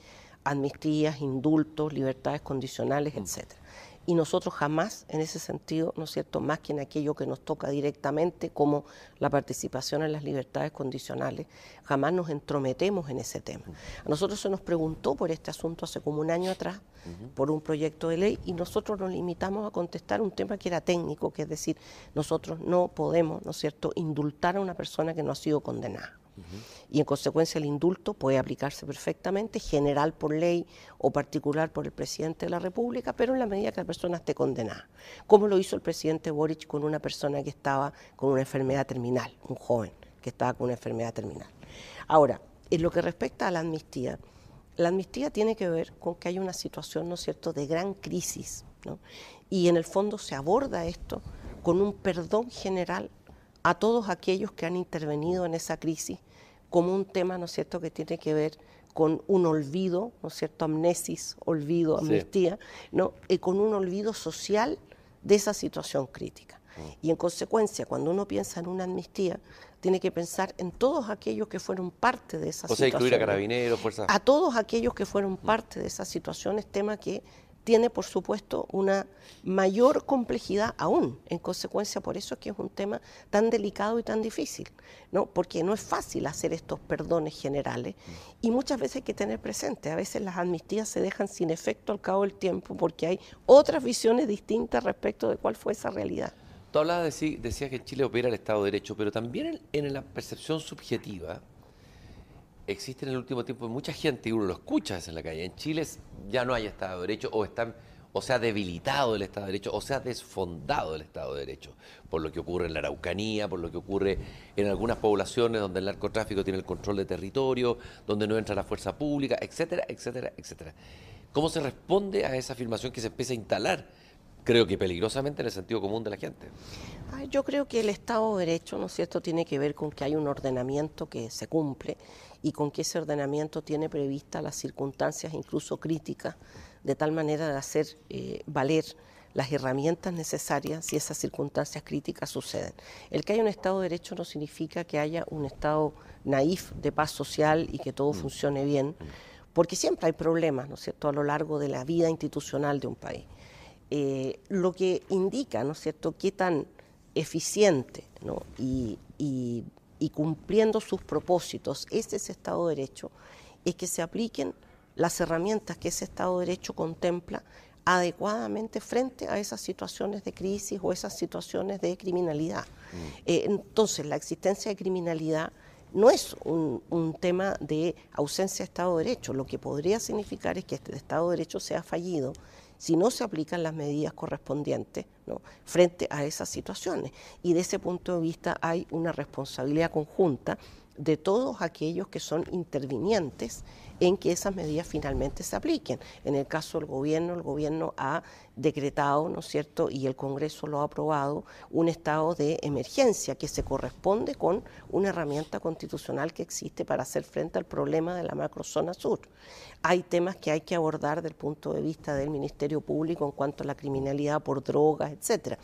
amnistías, indultos, libertades condicionales, mm. etcétera y nosotros jamás en ese sentido, ¿no es cierto?, más que en aquello que nos toca directamente, como la participación en las libertades condicionales, jamás nos entrometemos en ese tema. A nosotros se nos preguntó por este asunto hace como un año atrás, por un proyecto de ley, y nosotros nos limitamos a contestar un tema que era técnico, que es decir, nosotros no podemos, ¿no es cierto?, indultar a una persona que no ha sido condenada y en consecuencia el indulto puede aplicarse perfectamente, general por ley o particular por el presidente de la República, pero en la medida que la persona esté condenada, como lo hizo el presidente Boric con una persona que estaba con una enfermedad terminal, un joven que estaba con una enfermedad terminal. Ahora, en lo que respecta a la amnistía, la amnistía tiene que ver con que hay una situación, ¿no es cierto?, de gran crisis, Y en el fondo se aborda esto con un perdón general a todos aquellos que han intervenido en esa crisis como un tema, ¿no es cierto?, que tiene que ver con un olvido, ¿no es cierto?, amnesis, olvido, amnistía, ¿no? Y con un olvido social de esa situación crítica. Mm. Y en consecuencia, cuando uno piensa en una amnistía, tiene que pensar en todos aquellos que fueron parte de esa situación. O sea, incluir a carabineros, fuerzas. A todos aquellos que fueron parte de esa situación, es tema que tiene, por supuesto, una mayor complejidad aún. En consecuencia, por eso es que es un tema tan delicado y tan difícil, ¿no? Porque no es fácil hacer estos perdones generales y muchas veces hay que tener presente, a veces las amnistías se dejan sin efecto al cabo del tiempo porque hay otras visiones distintas respecto de cuál fue esa realidad. Tú hablabas de, decías que en Chile opera el Estado de Derecho, pero también en la percepción subjetiva, existe en el último tiempo mucha gente, y uno lo escucha en la calle, en Chile ya no hay Estado de Derecho o están o se ha debilitado el Estado de Derecho o se ha desfondado el Estado de Derecho, por lo que ocurre en la Araucanía, por lo que ocurre en algunas poblaciones donde el narcotráfico tiene el control de territorio, donde no entra la fuerza pública, etcétera, etcétera, etcétera. ¿Cómo se responde a esa afirmación que se empieza a instalar creo que peligrosamente en el sentido común de la gente. Yo creo que el Estado de Derecho, ¿no es cierto?, tiene que ver con que hay un ordenamiento que se cumple y con que ese ordenamiento tiene previstas las circunstancias incluso críticas, de tal manera de hacer eh, valer las herramientas necesarias si esas circunstancias críticas suceden. El que haya un Estado de Derecho no significa que haya un Estado naif de paz social y que todo mm. funcione bien, mm. porque siempre hay problemas, ¿no es cierto?, a lo largo de la vida institucional de un país. Eh, lo que indica, ¿no es cierto?, qué tan eficiente y, cumpliendo sus propósitos es ese Estado de Derecho, es que se apliquen las herramientas que ese Estado de Derecho contempla adecuadamente frente a esas situaciones de crisis o esas situaciones de criminalidad. Mm. Eh, entonces, la existencia de criminalidad no es un, un, tema de ausencia de Estado de Derecho. Lo que podría significar es que este Estado de Derecho sea fallido si no se aplican las medidas correspondientes frente a esas situaciones. Y de ese punto de vista hay una responsabilidad conjunta de todos aquellos que son intervinientes en que esas medidas finalmente se apliquen. En el caso del gobierno, el gobierno ha decretado, ¿no es cierto?, y el Congreso lo ha aprobado, un estado de emergencia que se corresponde con una herramienta constitucional que existe para hacer frente al problema de la macrozona sur. Hay temas que hay que abordar desde el punto de vista del Ministerio Público en cuanto a la criminalidad por drogas, etcétera.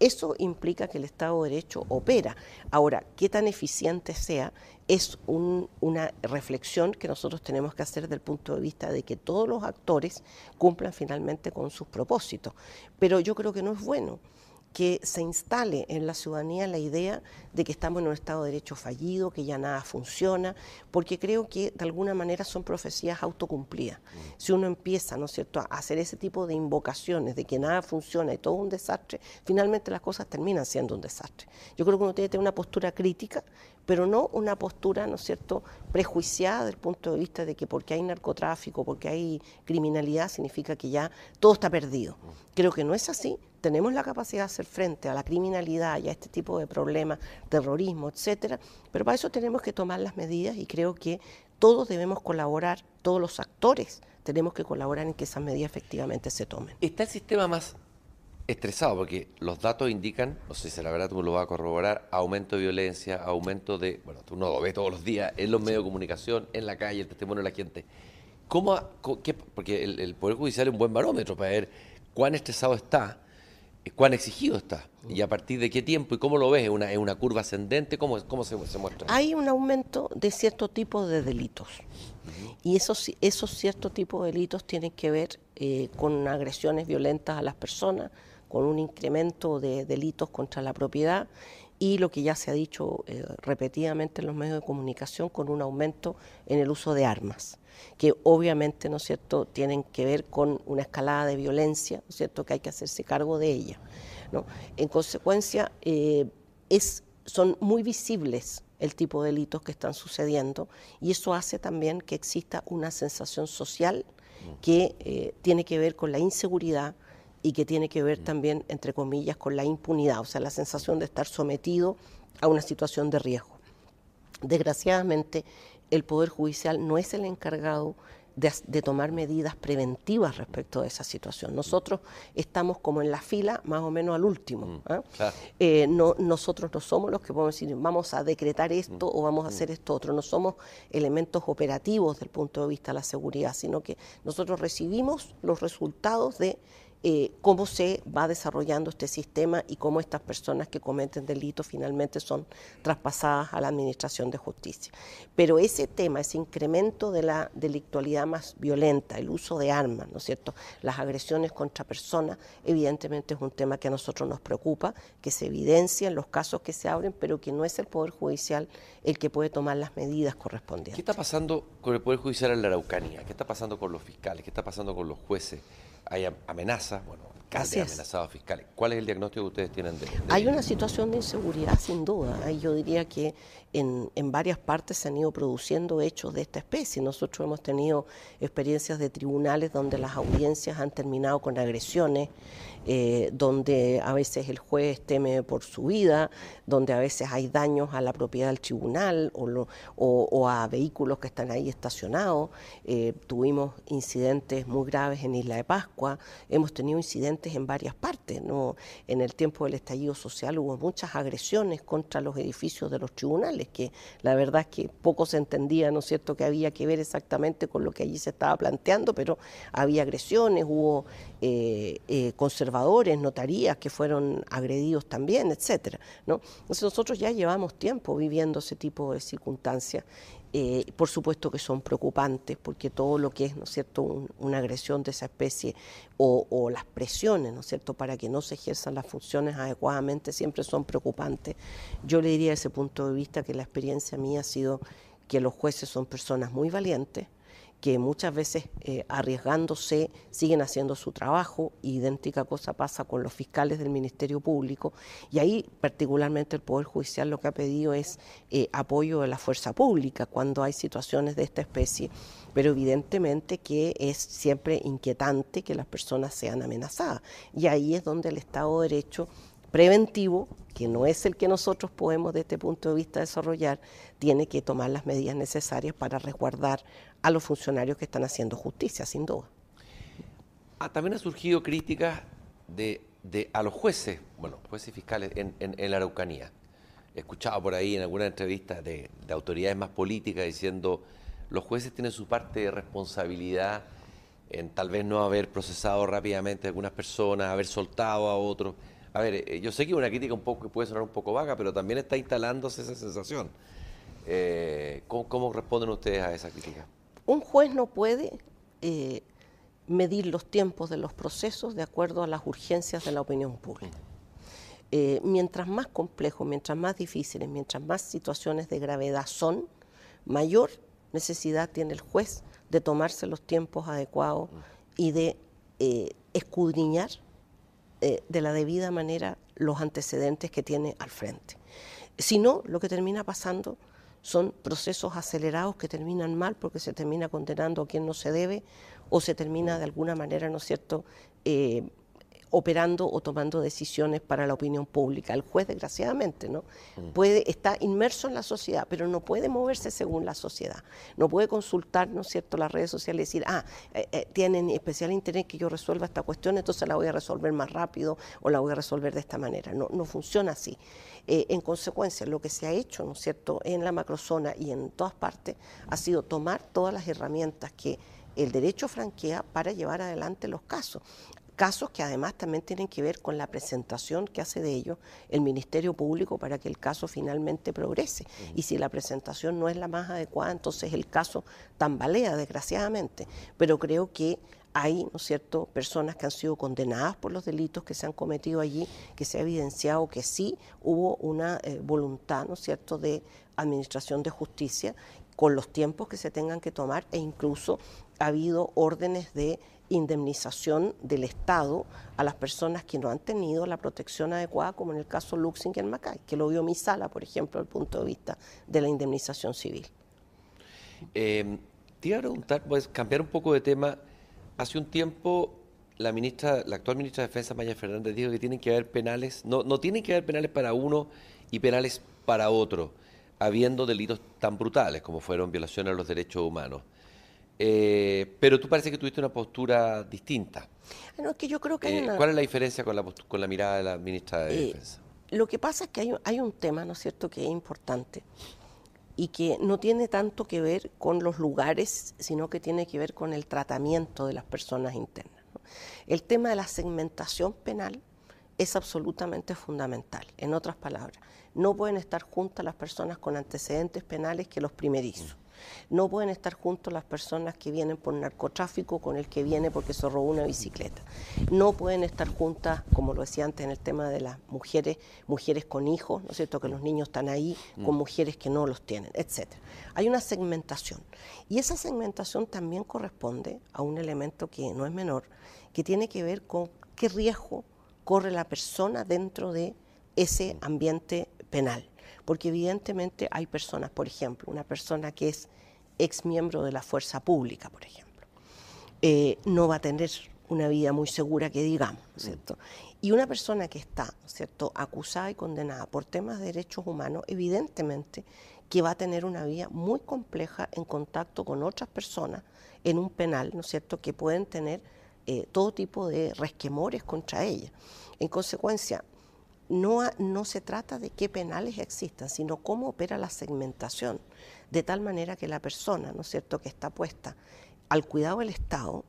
Eso implica que el Estado de Derecho opera. Ahora, qué tan eficiente sea es una reflexión que nosotros tenemos que hacer desde el punto de vista de que todos los actores cumplan finalmente con sus propósitos. Pero yo creo que no es bueno que se instale en la ciudadanía la idea de que estamos en un Estado de Derecho fallido, que ya nada funciona, porque creo que de alguna manera son profecías autocumplidas. Si uno empieza, ¿no es cierto?, a hacer ese tipo de invocaciones de que nada funciona y todo un desastre, finalmente las cosas terminan siendo un desastre. Yo creo que uno tiene que tener una postura crítica, pero no una postura, ¿no es cierto?, prejuiciada desde el punto de vista de que porque hay narcotráfico, porque hay criminalidad, significa que ya todo está perdido. Creo que no es así, tenemos la capacidad de hacer frente a la criminalidad y a este tipo de problemas, terrorismo, etcétera, pero para eso tenemos que tomar las medidas y creo que todos debemos colaborar, todos los actores tenemos que colaborar en que esas medidas efectivamente se tomen. ¿Está el sistema más estresado porque los datos indican, no sé si la verdad tú lo vas a corroborar, aumento de violencia, aumento de, bueno, tú no lo ves todos los días en los medios de comunicación, en la calle, el testimonio de la gente. ¿Cómo, qué, porque el, Poder Judicial es un buen barómetro para ver cuán estresado está, cuán exigido está, y a partir de qué tiempo y cómo lo ves, ¿es una, una curva ascendente? ¿Cómo, cómo se, se muestra? Hay un aumento de cierto tipo de delitos. Y esos, esos ciertos tipos de delitos tienen que ver eh, con agresiones violentas a las personas, con un incremento de delitos contra la propiedad y lo que ya se ha dicho eh, repetidamente en los medios de comunicación, con un aumento en el uso de armas, que obviamente, ¿no es cierto?, tienen que ver con una escalada de violencia, ¿no es cierto?, que hay que hacerse cargo de ella. ¿no? En consecuencia, eh, es, son muy visibles el tipo de delitos que están sucediendo y eso hace también que exista una sensación social que eh, tiene que ver con la inseguridad, y que tiene que ver mm. también, entre comillas, con la impunidad, o sea, la sensación de estar sometido a una situación de riesgo. Desgraciadamente, el Poder Judicial no es el encargado de, tomar medidas preventivas respecto de esa situación. Nosotros estamos como en la fila más o menos al último. Mm, ¿ah? eh, no, nosotros no somos los que podemos decir vamos a decretar esto mm, o vamos a hacer esto otro. No somos elementos operativos desde el punto de vista de la seguridad, sino que nosotros recibimos los resultados de eh, cómo se va desarrollando este sistema y cómo estas personas que cometen delitos finalmente son traspasadas a la Administración de Justicia. Pero ese tema, ese incremento de la delictualidad más violenta, el uso de armas, ¿no es cierto?, las agresiones contra personas, evidentemente es un tema que a nosotros nos preocupa, que se evidencia en los casos que se abren, pero que no es el Poder Judicial el que puede tomar las medidas correspondientes. ¿Qué está pasando con el Poder Judicial en la Araucanía? ¿Qué está pasando con los fiscales? ¿Qué está pasando con los jueces? Hay amenazas, bueno, casi amenazados fiscales. ¿Cuál es el diagnóstico que ustedes tienen de, Hay una situación de inseguridad, sin duda. Yo diría que en, en, varias partes se han ido produciendo hechos de esta especie. Nosotros hemos tenido experiencias de tribunales donde las audiencias han terminado con agresiones, eh, donde a veces el juez teme por su vida, donde a veces hay daños a la propiedad del tribunal o, a vehículos que están ahí estacionados. Eh, tuvimos incidentes muy graves en Isla de Pascua, hemos tenido incidentes en varias partes. ¿no? En el tiempo del estallido social hubo muchas agresiones contra los edificios de los tribunales, que la verdad es que poco se entendía, ¿no es cierto?, que había que ver exactamente con lo que allí se estaba planteando, pero había agresiones, hubo eh, eh, conservadores, notarías que fueron agredidos también, etcétera. ¿no? Entonces nosotros ya llevamos tiempo viviendo ese tipo de circunstancias. Eh, por supuesto que son preocupantes porque todo lo que es, ¿no es cierto?, una agresión de esa especie o, o, las presiones, ¿no es cierto?, para que no se ejerzan las funciones adecuadamente siempre son preocupantes. Yo le diría desde ese punto de vista que la experiencia mía ha sido que los jueces son personas muy valientes, que muchas veces eh, arriesgándose siguen haciendo su trabajo. Idéntica cosa pasa con los fiscales del Ministerio Público. Y ahí particularmente el Poder Judicial lo que ha pedido es eh, apoyo de la fuerza pública cuando hay situaciones de esta especie. Pero evidentemente que es siempre inquietante que las personas sean amenazadas. Y ahí es donde el Estado de Derecho preventivo, que no es el que nosotros podemos desde este punto de vista desarrollar, tiene que tomar las medidas necesarias para resguardar a los funcionarios que están haciendo justicia, sin duda. Ah, también ha surgido críticas de, a los jueces, bueno, jueces fiscales en, la Araucanía. He escuchado por ahí en alguna entrevista de, de autoridades más políticas diciendo los jueces tienen su parte de responsabilidad en tal vez no haber procesado rápidamente a algunas personas, haber soltado a otros. A ver, eh, yo sé que una crítica un poco puede sonar un poco vaga, pero también está instalándose esa sensación. Eh, ¿cómo, responden ustedes a esa crítica? Un juez no puede eh, medir los tiempos de los procesos de acuerdo a las urgencias de la opinión pública. mientras más complejos, mientras más difíciles, mientras más situaciones de gravedad son, mayor necesidad tiene el juez de tomarse los tiempos adecuados y de escudriñar eh, de la debida manera los antecedentes que tiene al frente. Si no, lo que termina pasando son procesos acelerados que terminan mal porque se termina condenando a quien no se debe o se termina de alguna manera, ¿no es cierto?, eh, operando o tomando decisiones para la opinión pública. El juez, desgraciadamente, ¿no? Mm. Puede, está inmerso en la sociedad, pero no puede moverse según la sociedad. No puede consultar, ¿no es cierto?, las redes sociales y decir, ah, eh, eh, tienen especial interés que yo resuelva esta cuestión, entonces la voy a resolver más rápido o la voy a resolver de esta manera. No, no funciona así. Eh, en consecuencia, lo que se ha hecho, ¿no es cierto?, en la macrozona y en todas partes, ha sido tomar todas las herramientas que el derecho franquea para llevar adelante los casos casos que además también tienen que ver con la presentación que hace de ellos el Ministerio Público para que el caso finalmente progrese. Y si la presentación no es la más adecuada, entonces el caso tambalea, desgraciadamente. Pero creo que hay, ¿no es cierto?, personas que han sido condenadas por los delitos que se han cometido allí, que se ha evidenciado que sí hubo una eh, voluntad, ¿no es cierto?, de administración de justicia con los tiempos que se tengan que tomar e incluso ha habido órdenes de indemnización del Estado a las personas que no han tenido la protección adecuada, como en el caso Luxinger Macay, que lo vio mi sala, por ejemplo, desde el punto de vista de la indemnización civil. Eh, te iba a preguntar, pues cambiar un poco de tema. Hace un tiempo la ministra, la actual ministra de Defensa, Maya Fernández, dijo que tienen que haber penales, no, no tienen que haber penales para uno y penales para otro, habiendo delitos tan brutales como fueron violaciones a los derechos humanos. Eh, pero tú parece que tuviste una postura distinta. Que yo creo que eh, ¿Cuál es la diferencia con la, con la mirada de la ministra de eh, Defensa? Lo que pasa es que hay, hay, un tema, ¿no es cierto?, que es importante y que no tiene tanto que ver con los lugares, sino que tiene que ver con el tratamiento de las personas internas. El tema de la segmentación penal es absolutamente fundamental. En otras palabras, no pueden estar juntas las personas con antecedentes penales que los primerizos. No pueden estar juntos las personas que vienen por narcotráfico con el que viene porque se robó una bicicleta. No pueden estar juntas, como lo decía antes en el tema de las mujeres, mujeres con hijos, ¿no es cierto? Que los niños están ahí con mm. mujeres que no los tienen, etcétera. Hay una segmentación. Y esa segmentación también corresponde a un elemento que no es menor, que tiene que ver con qué riesgo corre la persona dentro de ese ambiente penal porque evidentemente hay personas, por ejemplo, una persona que es ex miembro de la fuerza pública, por ejemplo, eh, no va a tener una vida muy segura que digamos, ¿cierto? Y una persona que está, ¿cierto?, acusada y condenada por temas de derechos humanos, evidentemente que va a tener una vida muy compleja en contacto con otras personas en un penal, ¿no es cierto?, que pueden tener eh, todo tipo de resquemores contra ella. En consecuencia, no, no se trata de qué penales existan, sino cómo opera la segmentación, de tal manera que la persona, ¿no es cierto?, que está puesta al cuidado del Estado,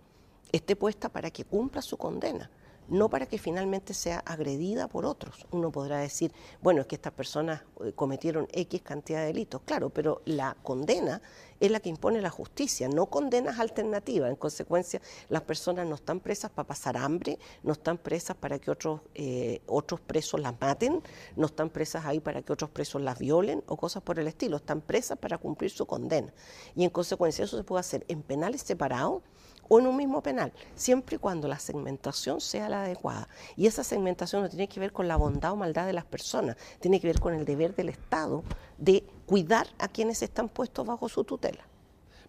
esté puesta para que cumpla su condena no para que finalmente sea agredida por otros. Uno podrá decir, bueno, es que estas personas eh, cometieron X cantidad de delitos, claro, pero la condena es la que impone la justicia, no condenas alternativas. En consecuencia, las personas no están presas para pasar hambre, no están presas para que otros, eh, otros presos las maten, no están presas ahí para que otros presos las violen o cosas por el estilo, están presas para cumplir su condena. Y en consecuencia eso se puede hacer en penales separados o en un mismo penal, siempre y cuando la segmentación sea la adecuada. Y esa segmentación no tiene que ver con la bondad o maldad de las personas, tiene que ver con el deber del Estado de cuidar a quienes están puestos bajo su tutela.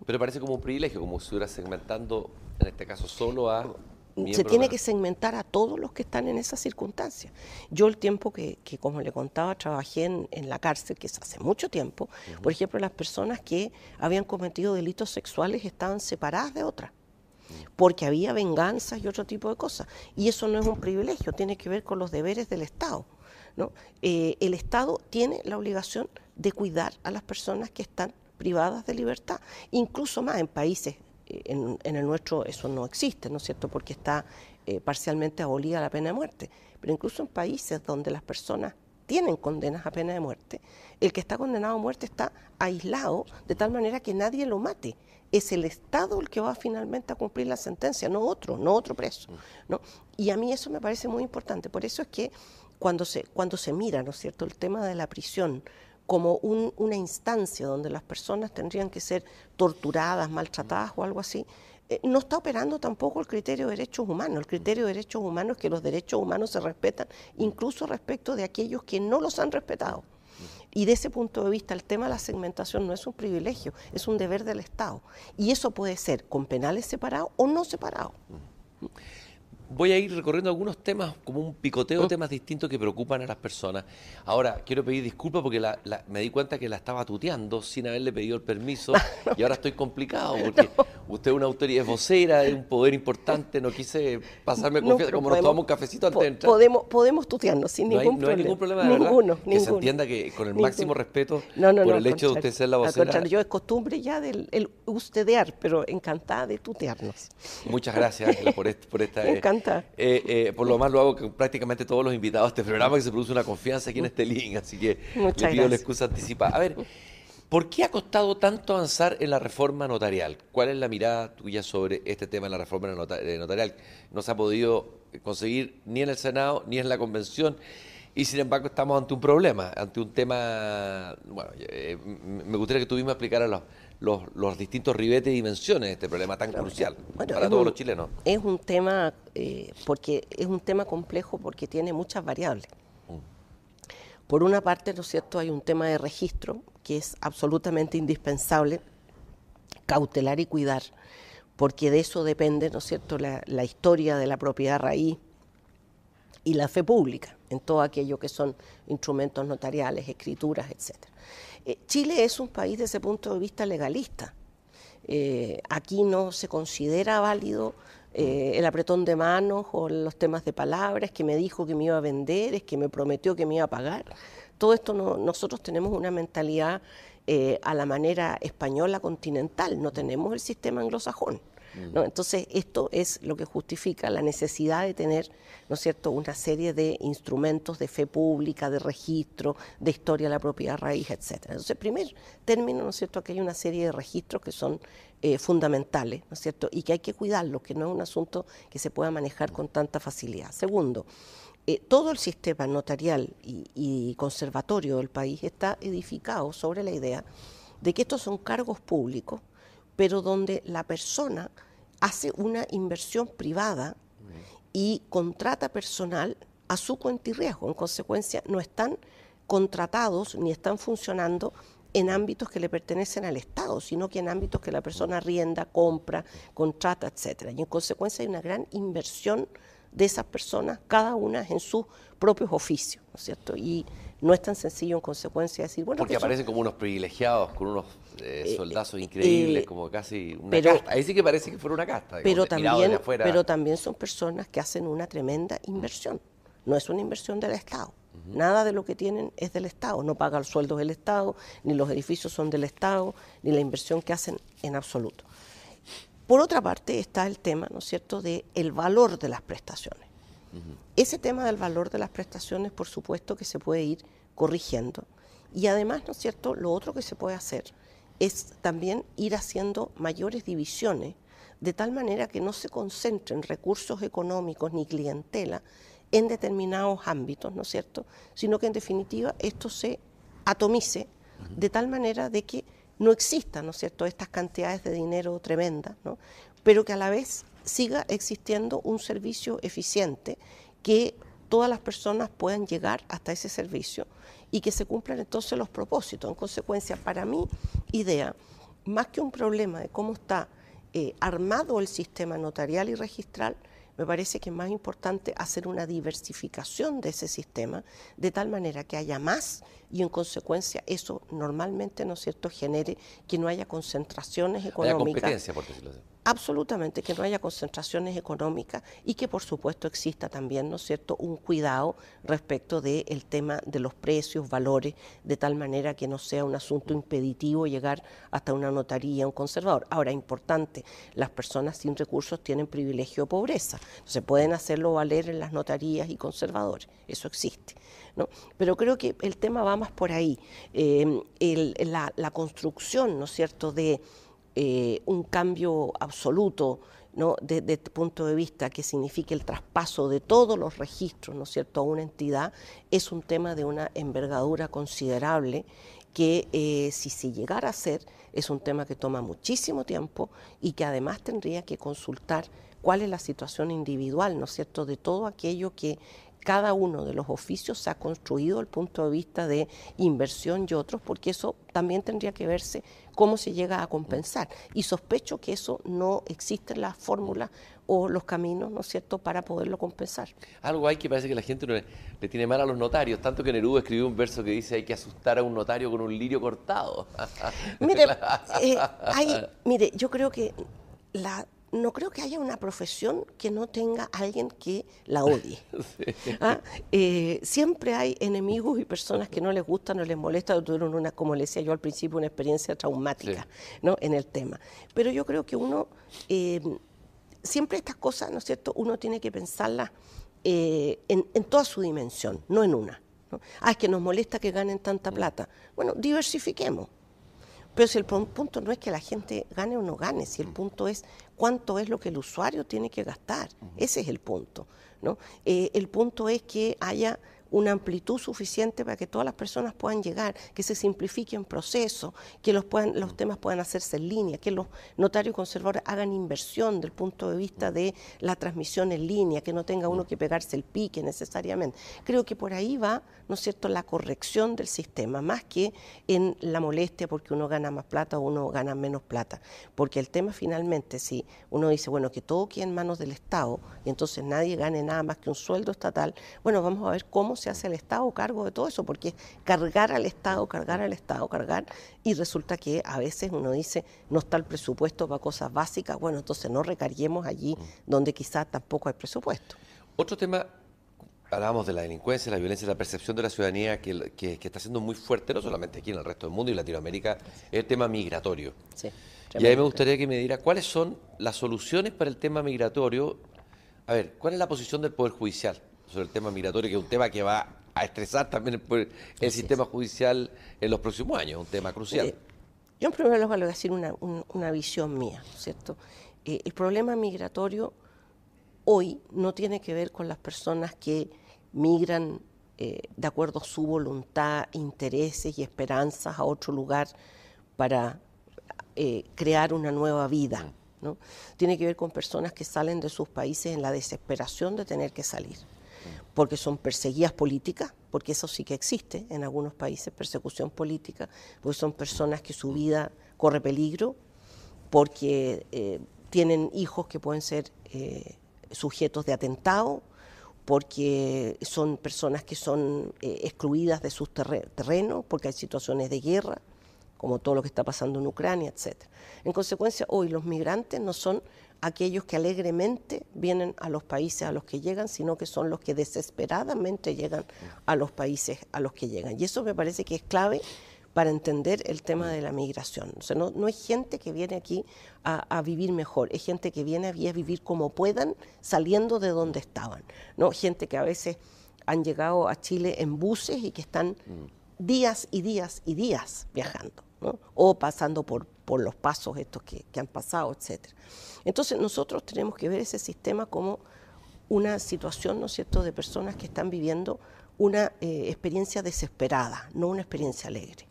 Pero parece como un privilegio, como si estuviera segmentando, en este caso, solo a se tiene que segmentar a todos los que están en esas circunstancias. Yo el tiempo que, como le contaba, trabajé en, la cárcel, que es hace mucho tiempo, por ejemplo, las personas que habían cometido delitos sexuales estaban separadas de otras porque había venganzas y otro tipo de cosas. Y eso no es un privilegio, tiene que ver con los deberes del Estado. ¿no? Eh, el Estado tiene la obligación de cuidar a las personas que están privadas de libertad, incluso más en países, eh, en, el nuestro eso no existe, ¿no es cierto?, porque está eh, parcialmente abolida la pena de muerte, pero incluso en países donde las personas tienen condenas a pena de muerte, el que está condenado a muerte está aislado de tal manera que nadie lo mate es el Estado el que va finalmente a cumplir la sentencia, no otro, no otro preso. Y a mí eso me parece muy importante. Por eso es que cuando se, cuando se mira, ¿no es cierto?, el tema de la prisión como una instancia donde las personas tendrían que ser torturadas, maltratadas o algo así, eh, no está operando tampoco el criterio de derechos humanos. El criterio de derechos humanos es que los derechos humanos se respetan incluso respecto de aquellos que no los han respetado. Y de ese punto de vista, el tema de la segmentación no es un privilegio, es un deber del Estado. Y eso puede ser con penales separados o no separados. Voy a ir recorriendo algunos temas, como un picoteo de temas distintos que preocupan a las personas. Ahora, quiero pedir disculpas porque me di cuenta que la estaba tuteando sin haberle pedido el permiso y ahora estoy complicado porque usted es una autoridad, vocera, de un poder importante, no quise pasarme confianza, como nos tomamos un cafecito antes de entrar. Podemos, podemos tutearnos sin ningún problema. No hay ningún problema, de ninguno. Que se entienda que con el máximo respeto por el hecho de usted ser la vocera. yo es costumbre ya del el ustedear, pero encantada de tutearnos. Muchas gracias, Ángela, por, por esta... Eh, eh, eh, por lo más lo hago con prácticamente todos los invitados de este programa, que se produce una confianza aquí en este link, así que le pido la excusa anticipada. A ver, ¿por qué ha costado tanto avanzar en la reforma notarial? ¿Cuál es la mirada tuya sobre este tema en la reforma eh, notarial? No se ha podido conseguir ni en el Senado ni en la Convención y sin embargo estamos ante un problema, ante un tema, bueno, me gustaría que tú mismo explicaras los, los, distintos ribetes y dimensiones de este problema tan crucial para todos los chilenos. Es un tema, eh, porque es un tema complejo porque tiene muchas variables. Mm. Por una parte, ¿no es cierto?, hay un tema de registro que es absolutamente indispensable cautelar y cuidar, porque de eso depende, ¿no es cierto?, la, la historia de la propiedad raíz y la fe pública en todo aquello que son instrumentos notariales, escrituras, etcétera. Eh, Chile es un país desde ese punto de vista legalista. Eh, aquí no se considera válido eh, el apretón de manos o los temas de palabras, que me dijo que me iba a vender, es que me prometió que me iba a pagar. Todo esto nosotros tenemos una mentalidad a la manera española continental, no tenemos el sistema anglosajón. Entonces, esto es lo que justifica la necesidad de tener, ¿no es cierto?, una serie de instrumentos de fe pública, de registro, de historia de la propiedad raíz, etcétera. Entonces, primer término, ¿no es cierto?, que hay una serie de registros que son eh, fundamentales, ¿no es cierto?, y que hay que cuidarlos, que no es un asunto que se pueda manejar con tanta facilidad. Segundo, eh, todo el sistema notarial y conservatorio del país está edificado sobre la idea de que estos son cargos públicos pero donde la persona hace una inversión privada y contrata personal a su cuenta y riesgo. En consecuencia, no están contratados ni están funcionando en ámbitos que le pertenecen al Estado, sino que en ámbitos que la persona rienda, compra, contrata, etcétera. Y en consecuencia hay una gran inversión de esas personas, cada una en sus propios oficios, ¿no es cierto? Y no es tan sencillo en consecuencia decir, bueno... Porque aparecen como unos privilegiados, con unos eh, eh soldazos increíbles, eh, como casi una casta. Ahí sí que parece que fuera una casta. Pero también, pero también son personas que hacen una tremenda inversión. No es una inversión del Estado. Nada de lo que tienen es del Estado. No paga los sueldos del Estado, ni los edificios son del Estado, ni la inversión que hacen en absoluto. Por otra parte está el tema, ¿no es cierto?, de el valor de las prestaciones. Ese tema del valor de las prestaciones, por supuesto que se puede ir corrigiendo. Y además, ¿no es cierto?, lo otro que se puede hacer es también ir haciendo mayores divisiones, de tal manera que no se concentren recursos económicos ni clientela en determinados ámbitos, ¿no es cierto?, sino que en definitiva esto se atomice de tal manera de que no existan, ¿no es cierto?, estas cantidades de dinero tremendas, ¿no? pero que a la vez siga existiendo un servicio eficiente que todas las personas puedan llegar hasta ese servicio y que se cumplan entonces los propósitos. En consecuencia, para mi idea, más que un problema de cómo está eh, armado el sistema notarial y registral, me parece que es más importante hacer una diversificación de ese sistema de tal manera que haya más y en consecuencia eso normalmente, ¿no es cierto?, genere que no haya concentraciones económicas. competencia, por decirlo así. Absolutamente, que no haya concentraciones económicas y que por supuesto exista también, ¿no es cierto?, un cuidado respecto del tema de los precios, valores, de tal manera que no sea un asunto impeditivo llegar hasta una notaría, un conservador. Ahora, importante, las personas sin recursos tienen privilegio de pobreza, se pueden hacerlo valer en las notarías y conservadores, eso existe. ¿No? Pero creo que el tema va más por ahí, eh, la, construcción, ¿no es cierto?, de eh, un cambio absoluto ¿no? desde este punto de vista que signifique el traspaso de todos los registros ¿no cierto? a una entidad, es un tema de una envergadura considerable que eh, si se llegara a hacer es un tema que toma muchísimo tiempo y que además tendría que consultar cuál es la situación individual, ¿no es cierto?, de todo aquello que cada uno de los oficios se ha construido desde el punto de vista de inversión y otros, porque eso también tendría que verse cómo se llega a compensar. Y sospecho que eso no existe en las fórmulas o los caminos, ¿no es cierto?, para poderlo compensar. Algo hay que parece que la gente le, tiene mal a los notarios, tanto que Neruda escribió un verso que dice hay que asustar a un notario con un lirio cortado. mire, eh, mire, yo creo que la, no creo que haya una profesión que no tenga alguien que la odie. ¿Ah? Eh, siempre hay enemigos y personas que no les gustan o les molesta o tuvieron una, como le decía yo al principio, una experiencia traumática ¿no? en el tema. Pero yo creo que uno, eh, siempre estas cosas, ¿no es cierto?, uno tiene que pensarlas eh, en, toda su dimensión, no en una. Ah, es que nos molesta que ganen tanta plata. Bueno, diversifiquemos. Pero si el punto no es que la gente gane o no gane, si el punto es cuánto es lo que el usuario tiene que gastar. Ese es el punto. ¿no? Eh, el punto es que haya una amplitud suficiente para que todas las personas puedan llegar, que se simplifiquen procesos, que los, puedan, los temas puedan hacerse en línea, que los notarios conservadores hagan inversión del punto de vista de la transmisión en línea, que no tenga uno que pegarse el pique necesariamente. Creo que por ahí va, ¿no es cierto?, la corrección del sistema, más que en la molestia porque uno gana más plata o uno gana menos plata. Porque el tema finalmente, si uno dice, bueno, que todo quede en manos del Estado y entonces nadie gane nada más que un sueldo estatal, bueno, vamos a ver cómo se se hace el Estado cargo de todo eso, porque cargar al Estado, cargar al Estado, cargar, y resulta que a veces uno dice, no está el presupuesto para cosas básicas, bueno, entonces no recarguemos allí donde quizás tampoco hay presupuesto. Otro tema, hablábamos de la delincuencia, la violencia, la percepción de la ciudadanía que, que, está siendo muy fuerte, no solamente aquí en el resto del mundo y Latinoamérica, es el tema migratorio. y ahí me gustaría que me diera cuáles son las soluciones para el tema migratorio. A ver, ¿cuál es la posición del Poder Judicial? Sobre el tema migratorio, que es un tema que va a estresar también el, sistema judicial en los próximos años, un tema crucial. Eh, yo en primer lugar le voy a decir una, una visión mía, ¿cierto? Eh, el problema migratorio hoy no tiene que ver con las personas que migran eh, de acuerdo a su voluntad, intereses y esperanzas a otro lugar para crear una nueva vida. Mm. ¿no? Tiene que ver con personas que salen de sus países en la desesperación de tener que salir porque son perseguidas políticas, porque eso sí que existe en algunos países, persecución política, porque son personas que su vida corre peligro, porque eh, tienen hijos que pueden ser eh, sujetos de atentado, porque son personas que son eh, excluidas de sus terrenos, porque hay situaciones de guerra, como todo lo que está pasando en Ucrania, etc. En consecuencia, hoy los migrantes no son aquellos que alegremente vienen a los países a los que llegan, sino que son los que desesperadamente llegan a los países a los que llegan. Y eso me parece que es clave para entender el tema de la migración. O sea, no, no hay gente que viene aquí a, vivir mejor, es gente que viene a vivir como puedan, saliendo de donde estaban. ¿no? Gente que a veces han llegado a Chile en buses y que están días y días y días viajando, o pasando por, por los pasos estos que, han pasado, etcétera. Entonces nosotros tenemos que ver ese sistema como una situación, ¿no es cierto?, de personas que están viviendo una eh, experiencia desesperada, no una experiencia alegre.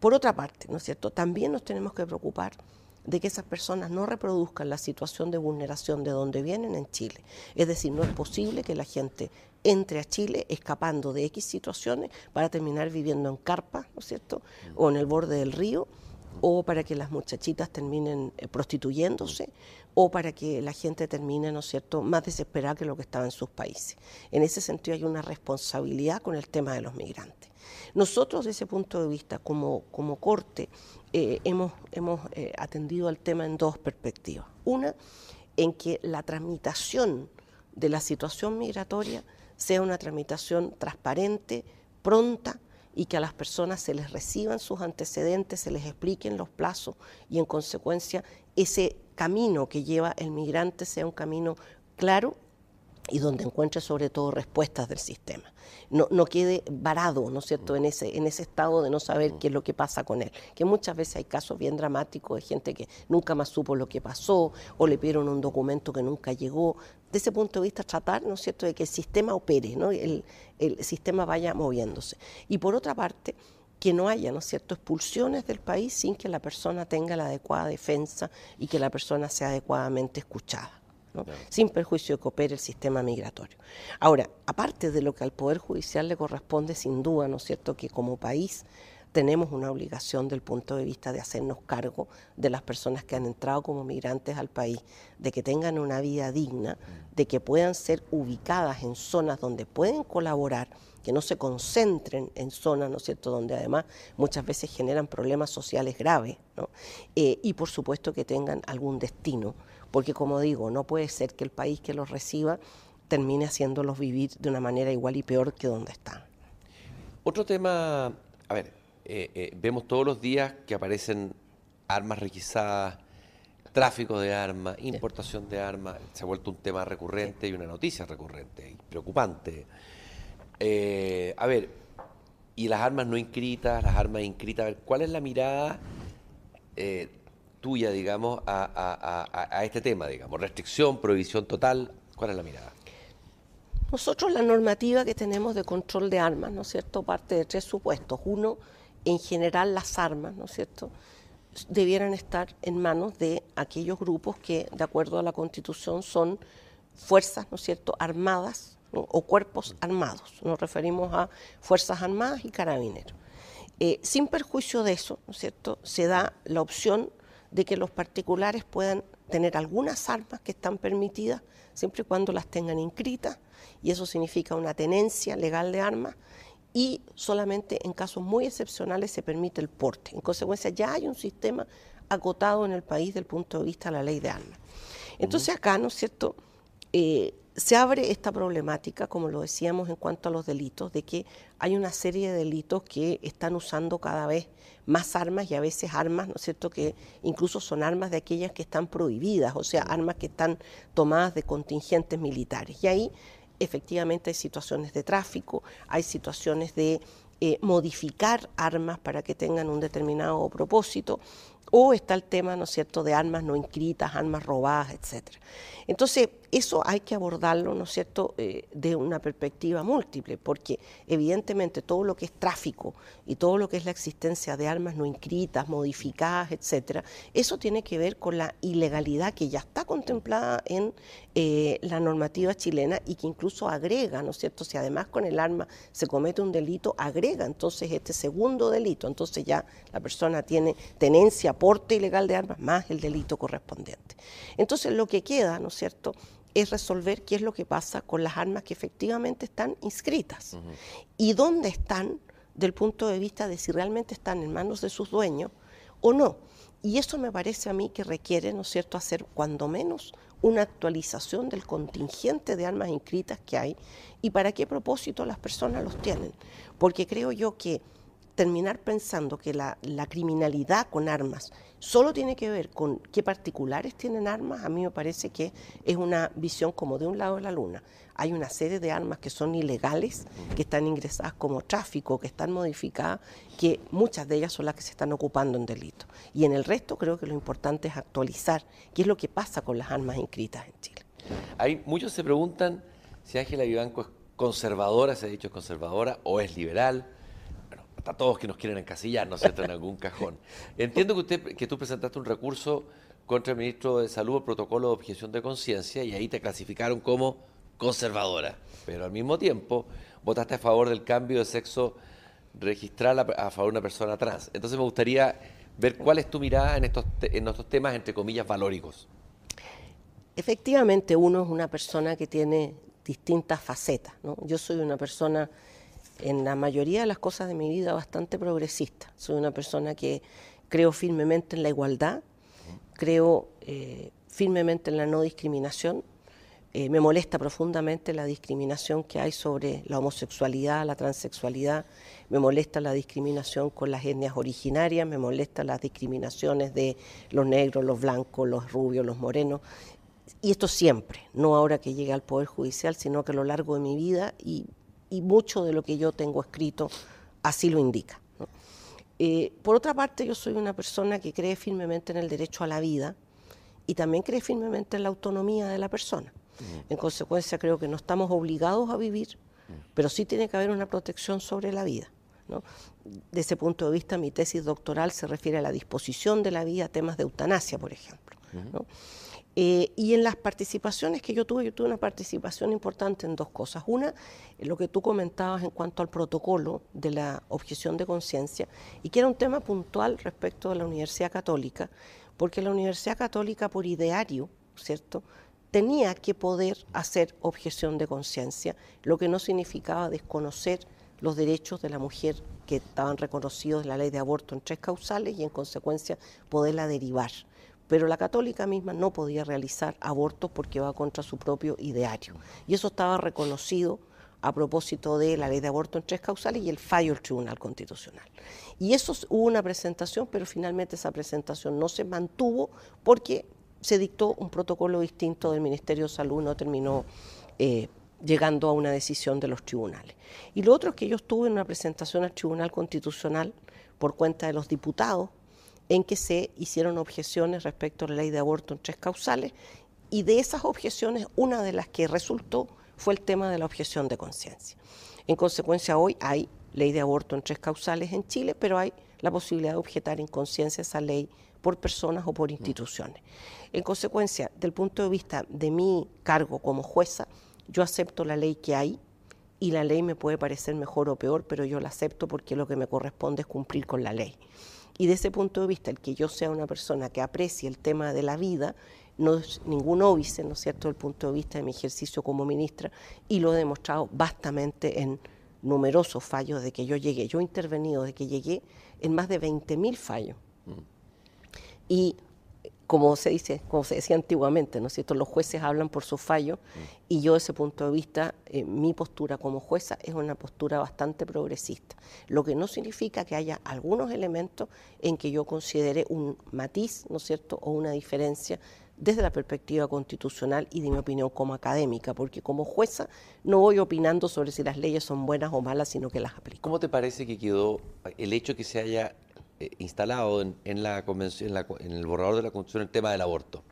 Por otra parte, ¿no es cierto?, también nos tenemos que preocupar de que esas personas no reproduzcan la situación de vulneración de donde vienen en Chile. Es decir, no es posible que la gente entre a Chile escapando de X situaciones para terminar viviendo en carpa, ¿no es cierto?, o en el borde del río, o para que las muchachitas terminen eh, prostituyéndose, o para que la gente termine, ¿no es cierto?, más desesperada que lo que estaba en sus países. En ese sentido hay una responsabilidad con el tema de los migrantes. Nosotros, desde ese punto de vista, como, como corte, eh, hemos, hemos eh, atendido al tema en dos perspectivas. Una, en que la tramitación de la situación migratoria sea una tramitación transparente, pronta, y que a las personas se les reciban sus antecedentes, se les expliquen los plazos y en consecuencia ese camino que lleva el migrante sea un camino claro y donde encuentre sobre todo respuestas del sistema. No, no quede varado, ¿no es cierto?, en ese, en ese estado de no saber qué es lo que pasa con él. Que muchas veces hay casos bien dramáticos de gente que nunca más supo lo que pasó o le pidieron un documento que nunca llegó. De ese punto de vista, tratar, ¿no es cierto?, de que el sistema opere, ¿no? el, el sistema vaya moviéndose. Y por otra parte, que no haya, ¿no es cierto?, expulsiones del país sin que la persona tenga la adecuada defensa y que la persona sea adecuadamente escuchada sin perjuicio de que opere el sistema migratorio. Ahora, aparte de lo que al Poder Judicial le corresponde, sin duda, ¿no es cierto?, que como país tenemos una obligación del punto de vista de hacernos cargo de las personas que han entrado como migrantes al país, de que tengan una vida digna, de que puedan ser ubicadas en zonas donde pueden colaborar, que no se concentren en zonas, ¿no es cierto?, donde además muchas veces generan problemas sociales graves, ¿no? Eh, y por supuesto que tengan algún destino, porque como digo, no puede ser que el país que los reciba termine haciéndolos vivir de una manera igual y peor que donde están. Otro tema, a ver, eh, eh, vemos todos los días que aparecen armas requisadas, tráfico de armas, importación de armas, se ha vuelto un tema recurrente y una noticia recurrente y preocupante. Eh, a ver, y las armas no inscritas, las armas inscritas, ¿cuál es la mirada tuya, digamos, a, este tema, digamos? Restricción, prohibición total, ¿cuál es la mirada? Nosotros la normativa que tenemos de control de armas, ¿no es cierto?, parte de tres supuestos. Uno, en general las armas, ¿no es cierto?, debieran estar en manos de aquellos grupos que, de acuerdo a la Constitución, son fuerzas, ¿no es cierto?, armadas o cuerpos armados. Nos referimos a fuerzas armadas y carabineros. Eh, sin perjuicio de eso, ¿no es cierto?, se da la opción de que los particulares puedan tener algunas armas que están permitidas, siempre y cuando las tengan inscritas, y eso significa una tenencia legal de armas, y solamente en casos muy excepcionales se permite el porte. En consecuencia, ya hay un sistema acotado en el país del punto de vista de la ley de armas. Entonces acá, ¿no es cierto?, eh, se abre esta problemática, como lo decíamos en cuanto a los delitos, de que hay una serie de delitos que están usando cada vez más armas y a veces armas, ¿no es cierto?, que incluso son armas de aquellas que están prohibidas, o sea, armas que están tomadas de contingentes militares. Y ahí efectivamente hay situaciones de tráfico, hay situaciones de eh, modificar armas para que tengan un determinado propósito, o está el tema, ¿no es cierto?, de armas no inscritas, armas robadas, etcétera. Entonces, eso hay que abordarlo, ¿no es cierto?, eh, de una perspectiva múltiple, porque evidentemente todo lo que es tráfico y todo lo que es la existencia de armas no inscritas, modificadas, etcétera, eso tiene que ver con la ilegalidad que ya está contemplada en eh, la normativa chilena y que incluso agrega, ¿no es cierto?, si además con el arma se comete un delito, agrega entonces este segundo delito, entonces ya la persona tiene tenencia, porte ilegal de armas más el delito correspondiente. Entonces lo que queda, ¿no es cierto?, es resolver qué es lo que pasa con las armas que efectivamente están inscritas y dónde están del punto de vista de si realmente están en manos de sus dueños o no. Y eso me parece a mí que requiere, ¿no es cierto?, hacer cuando menos una actualización del contingente de armas inscritas que hay y para qué propósito las personas los tienen. Porque creo yo que terminar pensando que la, criminalidad con armas solo tiene que ver con qué particulares tienen armas, a mí me parece que es una visión como de un lado de la luna. Hay una serie de armas que son ilegales, que están ingresadas como tráfico, que están modificadas, que muchas de ellas son las que se están ocupando en delitos. Y en el resto creo que lo importante es actualizar qué es lo que pasa con las armas inscritas en Chile. Hay, muchos se preguntan si Ángela Vivanco es conservadora, se ha dicho conservadora, o es liberal a todos que nos quieren encasillar, ¿no es cierto?, en algún cajón. Entiendo que, usted, que tú presentaste un recurso contra el ministro de Salud, el protocolo de objeción de conciencia, y ahí te clasificaron como conservadora. Pero al mismo tiempo votaste a favor del cambio de sexo registral a, favor de una persona trans. Entonces me gustaría ver cuál es tu mirada en estos, en estos temas, entre comillas, valóricos. Efectivamente, uno es una persona que tiene distintas facetas. ¿no? Yo soy una persona en la mayoría de las cosas de mi vida bastante progresista. Soy una persona que creo firmemente en la igualdad, creo eh, firmemente en la no discriminación. Eh, me molesta profundamente la discriminación que hay sobre la homosexualidad, la transexualidad, me molesta la discriminación con las etnias originarias, me molesta las discriminaciones de los negros, los blancos, los rubios, los morenos. Y esto siempre, no ahora que llegue al Poder Judicial, sino que a lo largo de mi vida y y mucho de lo que yo tengo escrito así lo indica. Eh, por otra parte, yo soy una persona que cree firmemente en el derecho a la vida y también cree firmemente en la autonomía de la persona. Mm. En consecuencia, creo que no estamos obligados a vivir, mm. pero sí tiene que haber una protección sobre la vida. De ese punto de vista, mi tesis doctoral se refiere a la disposición de la vida, temas de eutanasia, por ejemplo. Eh, y en las participaciones que yo tuve, yo tuve una participación importante en dos cosas. Una, lo que tú comentabas en cuanto al protocolo de la objeción de conciencia, y que era un tema puntual respecto de la Universidad Católica, porque la Universidad Católica, por ideario, ¿cierto?, tenía que poder hacer objeción de conciencia, lo que no significaba desconocer los derechos de la mujer que estaban reconocidos en la ley de aborto en tres causales y en consecuencia poderla derivar pero la católica misma no podía realizar abortos porque va contra su propio ideario. Y eso estaba reconocido a propósito de la ley de aborto en tres causales y el fallo del Tribunal Constitucional. Y eso hubo una presentación, pero finalmente esa presentación no se mantuvo porque se dictó un protocolo distinto del Ministerio de Salud, no terminó eh, llegando a una decisión de los tribunales. Y lo otro es que yo estuve en una presentación al Tribunal Constitucional por cuenta de los diputados en que se hicieron objeciones respecto a la ley de aborto en tres causales y de esas objeciones una de las que resultó fue el tema de la objeción de conciencia. En consecuencia, hoy hay ley de aborto en tres causales en Chile, pero hay la posibilidad de objetar en conciencia esa ley por personas o por instituciones. En consecuencia, del punto de vista de mi cargo como jueza, yo acepto la ley que hay y la ley me puede parecer mejor o peor, pero yo la acepto porque lo que me corresponde es cumplir con la ley. Y de ese punto de vista, el que yo sea una persona que aprecie el tema de la vida no es ningún óbice, ¿no es cierto?, desde el punto de vista de mi ejercicio como ministra, y lo he demostrado bastante en numerosos fallos de que yo llegué. Yo he intervenido de que llegué en más de 20.000 fallos. Mm. Y como se dice, como se decía antiguamente, ¿no es cierto? Los jueces hablan por su fallo y yo desde ese punto de vista, eh, mi postura como jueza es una postura bastante progresista, lo que no significa que haya algunos elementos en que yo considere un matiz, ¿no es cierto?, o una diferencia desde la perspectiva constitucional y de mi opinión como académica, porque como jueza no voy opinando sobre si las leyes son buenas o malas, sino que las aplico. ¿Cómo te parece que quedó el hecho que se haya instalado en, la convención, en, el borrador de la Constitución el tema del aborto.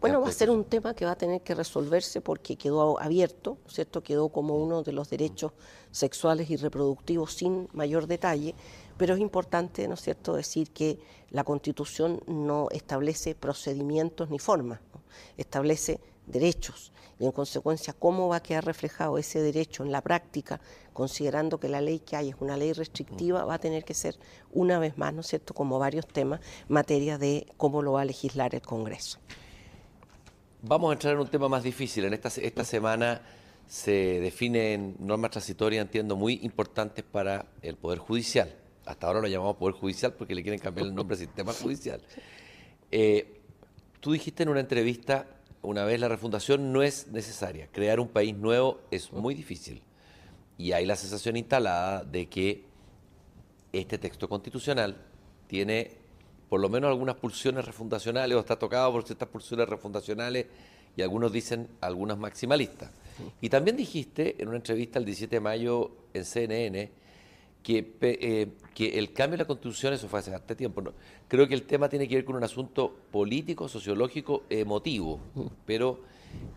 bueno, va a ser un tema que va a tener que resolverse porque quedó abierto, ¿cierto? Quedó como uno de los derechos sexuales y reproductivos sin mayor detalle, pero es importante, ¿no es cierto?, decir que la Constitución no establece procedimientos ni formas, establece derechos y en consecuencia cómo va a quedar reflejado ese derecho en la práctica, considerando que la ley que hay es una ley restrictiva, va a tener que ser una vez más, ¿no es cierto?, como varios temas, materia de cómo lo va a legislar el Congreso. Vamos a entrar en un tema más difícil. En esta, esta semana se definen normas transitorias, entiendo, muy importantes para el Poder Judicial. Hasta ahora lo llamamos Poder Judicial porque le quieren cambiar el nombre al sistema judicial. Eh, tú dijiste en una entrevista una vez la refundación no es necesaria. Crear un país nuevo es muy difícil. Y hay la sensación instalada de que este texto constitucional tiene por lo menos algunas pulsiones refundacionales o está tocado por ciertas pulsiones refundacionales y algunos dicen algunas maximalistas. Y también dijiste en una entrevista el 17 de mayo en CNN que, eh, que el cambio de la constitución, eso fue hace bastante tiempo, ¿no? creo que el tema tiene que ver con un asunto político, sociológico, emotivo, pero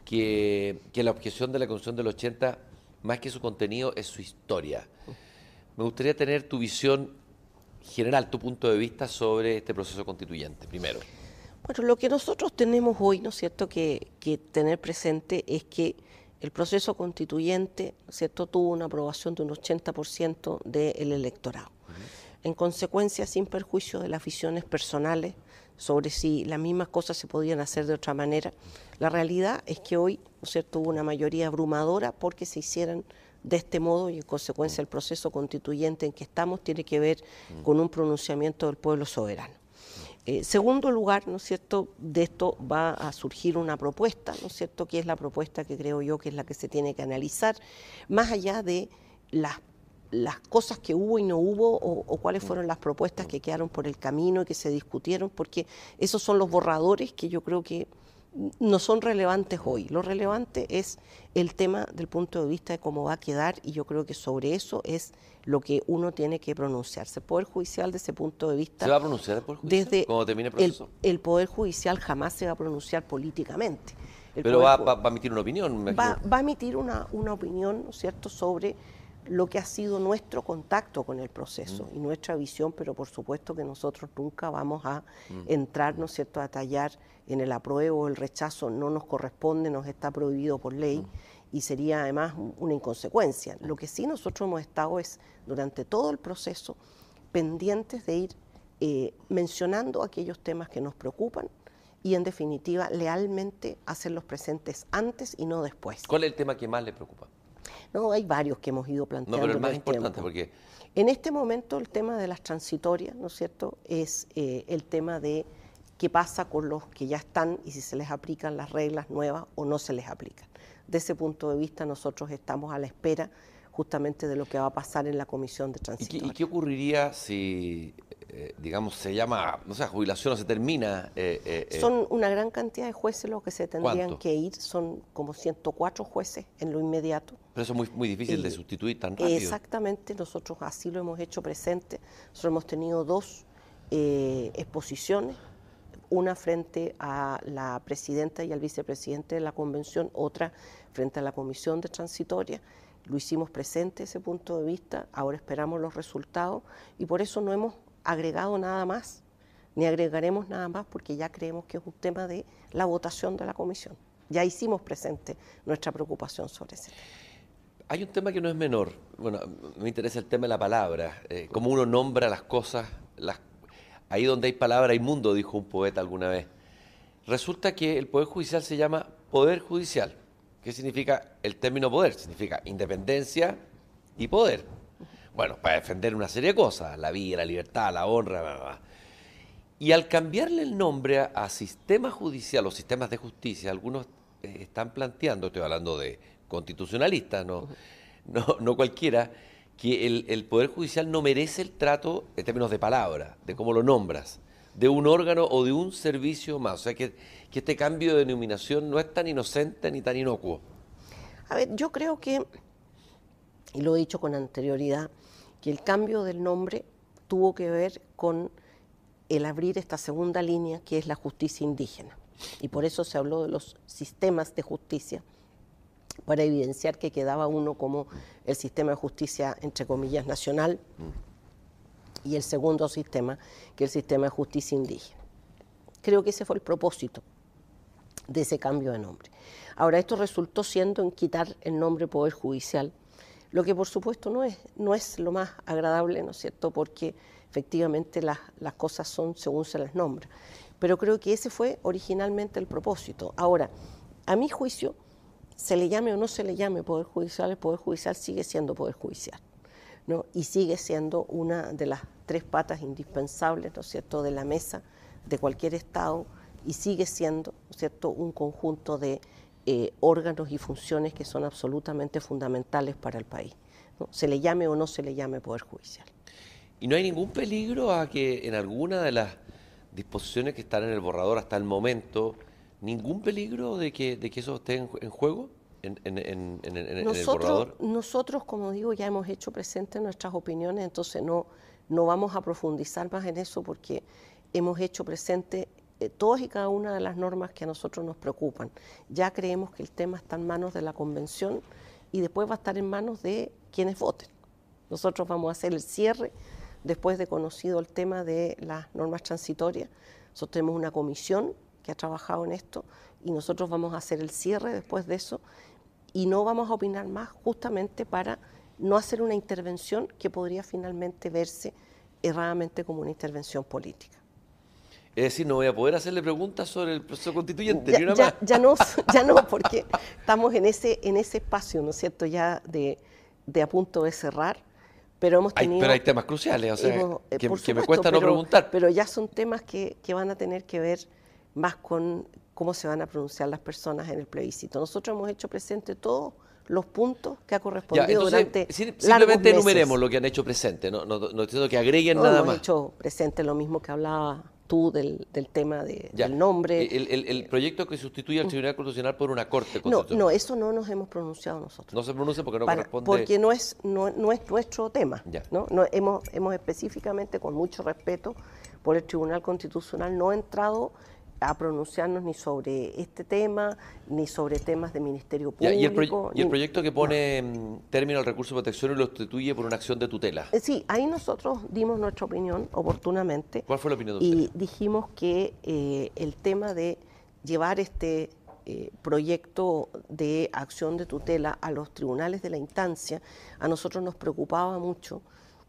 que, que, la objeción de la constitución del 80, más que su contenido, es su historia. Me gustaría tener tu visión general, tu punto de vista sobre este proceso constituyente, primero. Bueno, lo que nosotros tenemos hoy, ¿no es cierto?, que, que tener presente es que el proceso constituyente ¿cierto? tuvo una aprobación de un 80% del electorado. En consecuencia, sin perjuicio de las visiones personales sobre si las mismas cosas se podían hacer de otra manera, la realidad es que hoy ¿no cierto? hubo una mayoría abrumadora porque se hicieran de este modo y en consecuencia el proceso constituyente en que estamos tiene que ver con un pronunciamiento del pueblo soberano. Eh, segundo lugar, ¿no es cierto?, de esto va a surgir una propuesta, ¿no es cierto?, que es la propuesta que creo yo que es la que se tiene que analizar, más allá de las, cosas que hubo y no hubo o, o, cuáles fueron las propuestas que quedaron por el camino y que se discutieron, porque esos son los borradores que yo creo que no son relevantes hoy. Lo relevante es el tema del punto de vista de cómo va a quedar y yo creo que sobre eso es lo que uno tiene que pronunciarse. El Poder Judicial, desde ese punto de vista... ¿Se va a pronunciar el Poder Judicial desde cuando termine el proceso? El, Poder Judicial jamás se va a pronunciar políticamente. Pero va, a emitir una opinión. Va, va, a emitir una, una opinión, ¿no es cierto?, sobre lo que ha sido nuestro contacto con el proceso y nuestra visión, pero por supuesto que nosotros nunca vamos a entrar, ¿no es cierto?, a tallar en el apruebo o el rechazo, no nos corresponde, nos está prohibido por ley y sería además una inconsecuencia. Lo que sí nosotros hemos estado es, durante todo el proceso, pendientes de ir eh, mencionando aquellos temas que nos preocupan y, en definitiva, lealmente hacerlos presentes antes y no después. ¿Cuál es el tema que más le preocupa? No, hay varios que hemos ido planteando. No, pero el más importante, porque... En este momento el tema de las transitorias, ¿no es cierto?, es eh, el tema de qué pasa con los que ya están y si se les aplican las reglas nuevas o no se les aplican. De ese punto de vista nosotros estamos a la espera justamente de lo que va a pasar en la comisión de transitorias. ¿Y qué, ocurriría si, eh, digamos, se llama, no sé, jubilación o se termina? Eh, son una gran cantidad de jueces los que se tendrían que ir, son como 104 jueces en lo inmediato. Pero eso es muy, muy difícil de sustituir tan rápido. Exactamente, nosotros así lo hemos hecho presente. Nosotros hemos tenido dos exposiciones una frente a la presidenta y al vicepresidente de la convención, otra frente a la comisión de transitoria. Lo hicimos presente ese punto de vista, ahora esperamos los resultados y por eso no hemos agregado nada más, ni agregaremos nada más porque ya creemos que es un tema de la votación de la comisión. Ya hicimos presente nuestra preocupación sobre ese tema. Hay un tema que no es menor, bueno, me interesa el tema de la palabra, eh, cómo uno nombra las cosas, Ahí donde hay palabra hay mundo, dijo un poeta alguna vez. Resulta que el Poder Judicial se llama Poder Judicial. ¿Qué significa el término poder? Significa independencia y poder. Bueno, para defender una serie de cosas, la vida, la libertad, la honra, bla, bla. Y al cambiarle el nombre a, sistema judicial o sistemas de justicia, algunos eh, están planteando, estoy hablando de constitucionalistas, no, no, no cualquiera, que el, Poder Judicial no merece el trato en términos de palabra, de cómo lo nombras, de un órgano o de un servicio más. O sea, que, que este cambio de denominación no es tan inocente ni tan inocuo. A ver, yo creo que, y lo he dicho con anterioridad, que el cambio del nombre tuvo que ver con el abrir esta segunda línea que es la justicia indígena. Y por eso se habló de los sistemas de justicia para evidenciar que quedaba uno como el sistema de justicia, entre comillas, nacional, y el segundo sistema, que es el sistema de justicia indígena. Creo que ese fue el propósito de ese cambio de nombre. Ahora, esto resultó siendo en quitar el nombre Poder Judicial, lo que por supuesto no es, no es lo más agradable, ¿no es cierto?, porque efectivamente las, las cosas son según se las nombra. Pero creo que ese fue originalmente el propósito. Ahora, a mi juicio, se le llame o no se le llame Poder Judicial, el Poder Judicial sigue siendo Poder Judicial. ¿no? Y sigue siendo una de las tres patas indispensables, ¿no es cierto?, de la mesa de cualquier Estado y sigue siendo, cierto?, un conjunto de eh, órganos y funciones que son absolutamente fundamentales para el país. Se le llame o no se le llame Poder Judicial. ¿Y no hay ningún peligro a que en alguna de las disposiciones que están en el borrador hasta el momento ¿Ningún peligro de que, de que eso esté en, juego en, nosotros, el borrador? Nosotros, como digo, ya hemos hecho presentes nuestras opiniones, entonces no, no vamos a profundizar más en eso porque hemos hecho presente eh, todas y cada una de las normas que a nosotros nos preocupan. Ya creemos que el tema está en manos de la convención y después va a estar en manos de quienes voten. Nosotros vamos a hacer el cierre después de conocido el tema de las normas transitorias. Nosotros tenemos una comisión ha trabajado en esto y nosotros vamos a hacer el cierre después de eso y no vamos a opinar más justamente para no hacer una intervención que podría finalmente verse erradamente como una intervención política. Es decir, no voy a poder hacerle preguntas sobre el proceso constituyente. Ya, ya, ya no, ya no, porque estamos en ese, en ese espacio, ¿no es cierto?, ya de, de a punto de cerrar. Pero hemos tenido. Hay, pero hay temas cruciales, o sea, eh, que, me cuesta no preguntar. Pero ya son temas que, que van a tener que ver más con cómo se van a pronunciar las personas en el plebiscito. Nosotros hemos hecho presente todos los puntos que ha correspondido durante simplemente enumeremos lo que han hecho presente, no, no, no que agreguen nada hemos más. hecho presente lo mismo que hablaba tú del, tema de, del nombre. El, proyecto que sustituye al. Tribunal Constitucional por una Corte Constitucional. No, no, eso no nos hemos pronunciado nosotros. No se pronuncia porque no corresponde. Porque no es, no, no es nuestro tema. ¿no? No, hemos, hemos específicamente, con mucho respeto por el Tribunal Constitucional, no entrado a pronunciarnos ni sobre este tema, ni sobre temas de Ministerio Público. ¿Y, el, proyecto que pone término al recurso de protección y lo sustituye por una acción de tutela? Eh, sí, ahí nosotros dimos nuestra opinión oportunamente. ¿Cuál fue la opinión de usted? Y dijimos que eh, el tema de llevar este eh, proyecto de acción de tutela a los tribunales de la instancia, a nosotros nos preocupaba mucho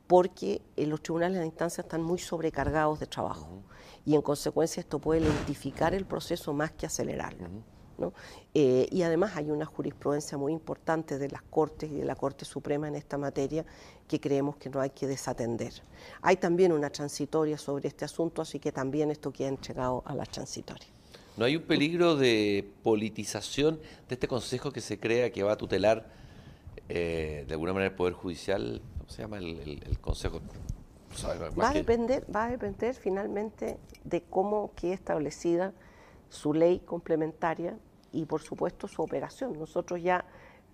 porque los tribunales de la instancia están muy sobrecargados de trabajo y en consecuencia esto puede lentificar el proceso más que acelerarlo. Eh, y además hay una jurisprudencia muy importante de las Cortes y de la Corte Suprema en esta materia que creemos que no hay que desatender. Hay también una transitoria sobre este asunto, así que también esto queda entregado a la transitoria. ¿No hay un peligro de politización de este Consejo que se crea que va a tutelar eh, de alguna manera el Poder Judicial? ¿Cómo se llama el Consejo? Va a, depender, va a depender finalmente de cómo quede establecida su ley complementaria y por supuesto su operación. Nosotros ya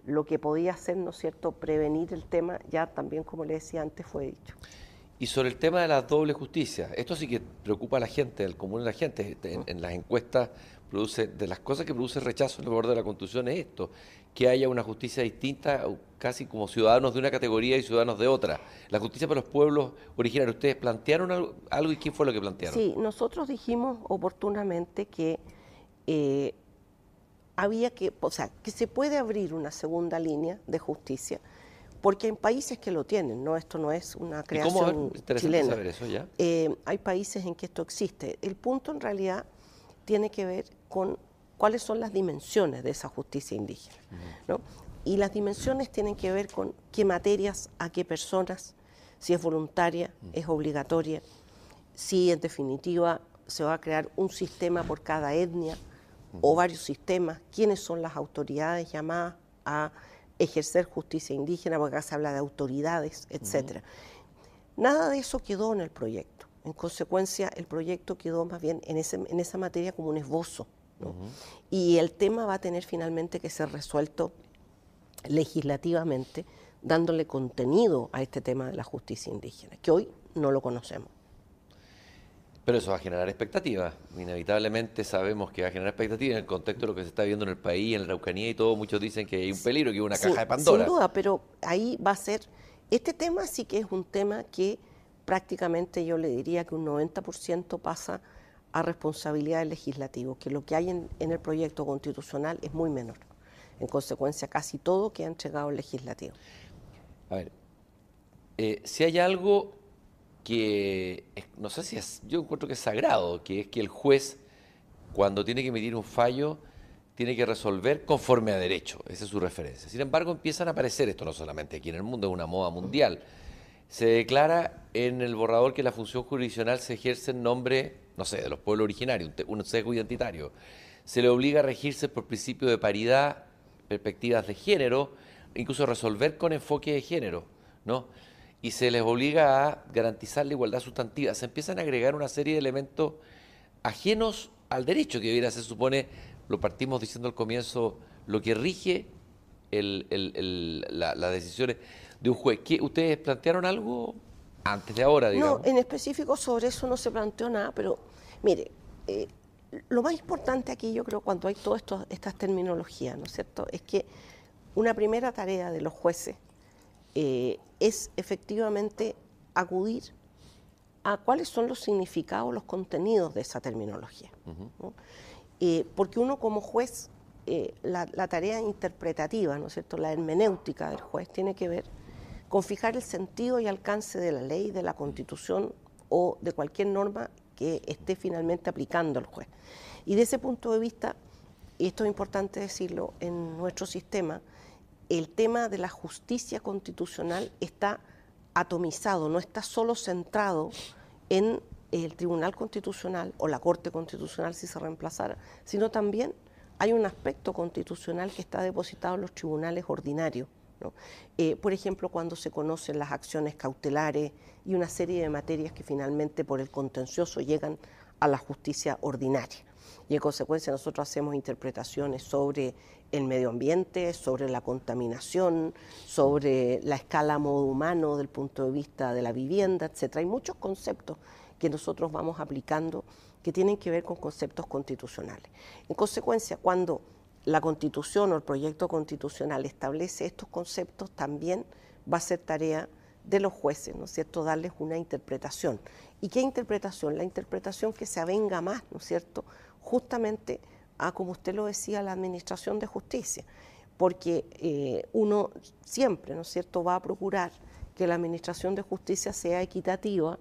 lo que podía hacer, ¿no es cierto?, prevenir el tema, ya también, como le decía antes, fue dicho. Y sobre el tema de la doble justicia, esto sí que preocupa a la gente, al común de la gente. En, en, las encuestas produce, de las cosas que produce rechazo en el borde de la Constitución es esto, que haya una justicia distinta, casi como ciudadanos de una categoría y ciudadanos de otra. La justicia para los pueblos originarios, ¿ustedes plantearon algo, y quién fue lo que plantearon? Sí, nosotros dijimos oportunamente que eh, había que, o sea, que se puede abrir una segunda línea de justicia, porque hay países que lo tienen, ¿no? Esto no es una creación chilena. Saber eso ya. Eh, hay países en que esto existe. El punto en realidad tiene que ver con cuáles son las dimensiones de esa justicia indígena. ¿no? Y las dimensiones tienen que ver con qué materias, a qué personas, si es voluntaria, es obligatoria, si en definitiva se va a crear un sistema por cada etnia o varios sistemas, quiénes son las autoridades llamadas a ejercer justicia indígena, porque acá se habla de autoridades, etc. Nada de eso quedó en el proyecto. En consecuencia, el proyecto quedó más bien en, ese, en esa materia como un esbozo y el tema va a tener finalmente que ser resuelto legislativamente, dándole contenido a este tema de la justicia indígena, que hoy no lo conocemos. Pero eso va a generar expectativas. Inevitablemente sabemos que va a generar expectativas en el contexto de lo que se está viendo en el país, en la Araucanía y todo. Muchos dicen que hay un peligro, que hay una caja de Pandora. Sin duda, pero ahí va a ser. Este tema sí que es un tema que prácticamente yo le diría que un 90% pasa a responsabilidad del legislativo, que lo que hay en, el proyecto constitucional es muy menor. En consecuencia, casi todo que ha entregado el legislativo. A ver, eh, si hay algo que, no sé si es, yo encuentro que es sagrado, que es que el juez, cuando tiene que emitir un fallo, tiene que resolver conforme a derecho, esa es su referencia. Sin embargo, empiezan a aparecer, esto no solamente aquí en el mundo, es una moda mundial, se declara en el borrador que la función jurisdiccional se ejerce en nombre no sé, de los pueblos originarios, un sesgo identitario, se le obliga a regirse por principio de paridad, perspectivas de género, incluso resolver con enfoque de género, ¿no? Y se les obliga a garantizar la igualdad sustantiva. Se empiezan a agregar una serie de elementos ajenos al derecho, que hubiera, se supone, lo partimos diciendo al comienzo, lo que rige las decisiones de un juez. ¿Ustedes plantearon algo antes de ahora, digamos. No, en específico sobre eso no se planteó nada, pero mire, eh, lo más importante aquí yo creo cuando hay todas estas terminologías, ¿no es cierto?, es que una primera tarea de los jueces eh, es efectivamente acudir a cuáles son los significados, los contenidos de esa terminología. Eh, porque uno como juez, la, la, tarea interpretativa, ¿no es cierto?, la hermenéutica del juez tiene que ver con fijar el sentido y alcance de la ley, de la constitución o de cualquier norma que esté finalmente aplicando el juez. Y de ese punto de vista, y esto es importante decirlo, en nuestro sistema, el tema de la justicia constitucional está atomizado, no está solo centrado en el Tribunal Constitucional o la Corte Constitucional si se reemplazara, sino también hay un aspecto constitucional que está depositado en los tribunales ordinarios eh, por ejemplo, cuando se conocen las acciones cautelares y una serie de materias que finalmente por el contencioso llegan a la justicia ordinaria. Y en consecuencia nosotros hacemos interpretaciones sobre el medio ambiente, sobre la contaminación, sobre la escala modo humano del punto de vista de la vivienda, etc. Hay muchos conceptos que nosotros vamos aplicando que tienen que ver con conceptos constitucionales. En consecuencia, cuando la constitución o el proyecto constitucional establece estos conceptos, también va a ser tarea de los jueces, ¿no es cierto?, darles una interpretación. ¿Y qué interpretación? La interpretación que se avenga más, ¿no es cierto?, justamente a, como usted lo decía, la administración de justicia, porque eh, uno siempre, ¿no es cierto?, va a procurar que la administración de justicia sea equitativa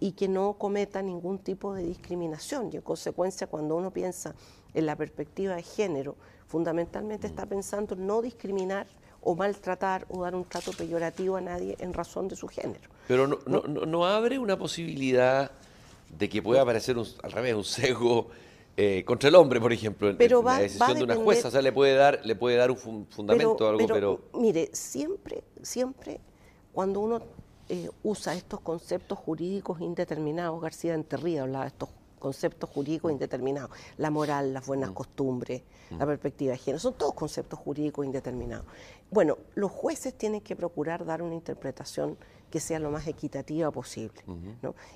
y que no cometa ningún tipo de discriminación. Y en consecuencia, cuando uno piensa en la perspectiva de género, fundamentalmente está pensando en no discriminar o maltratar o dar un trato peyorativo a nadie en razón de su género. Pero no, no, no, abre una posibilidad de que pueda aparecer al revés, un sesgo eh, contra el hombre, por ejemplo, en, la decisión de una jueza. O sea, le puede dar, le puede dar un fundamento o algo, pero, Mire, siempre, siempre cuando uno eh, usa estos conceptos jurídicos indeterminados, García Enterría hablaba de estos conceptos jurídicos indeterminados, la moral, las buenas mm. costumbres, la mm. perspectiva de género, son todos conceptos jurídicos indeterminados. Bueno, los jueces tienen que procurar dar una interpretación que sea lo más equitativa posible.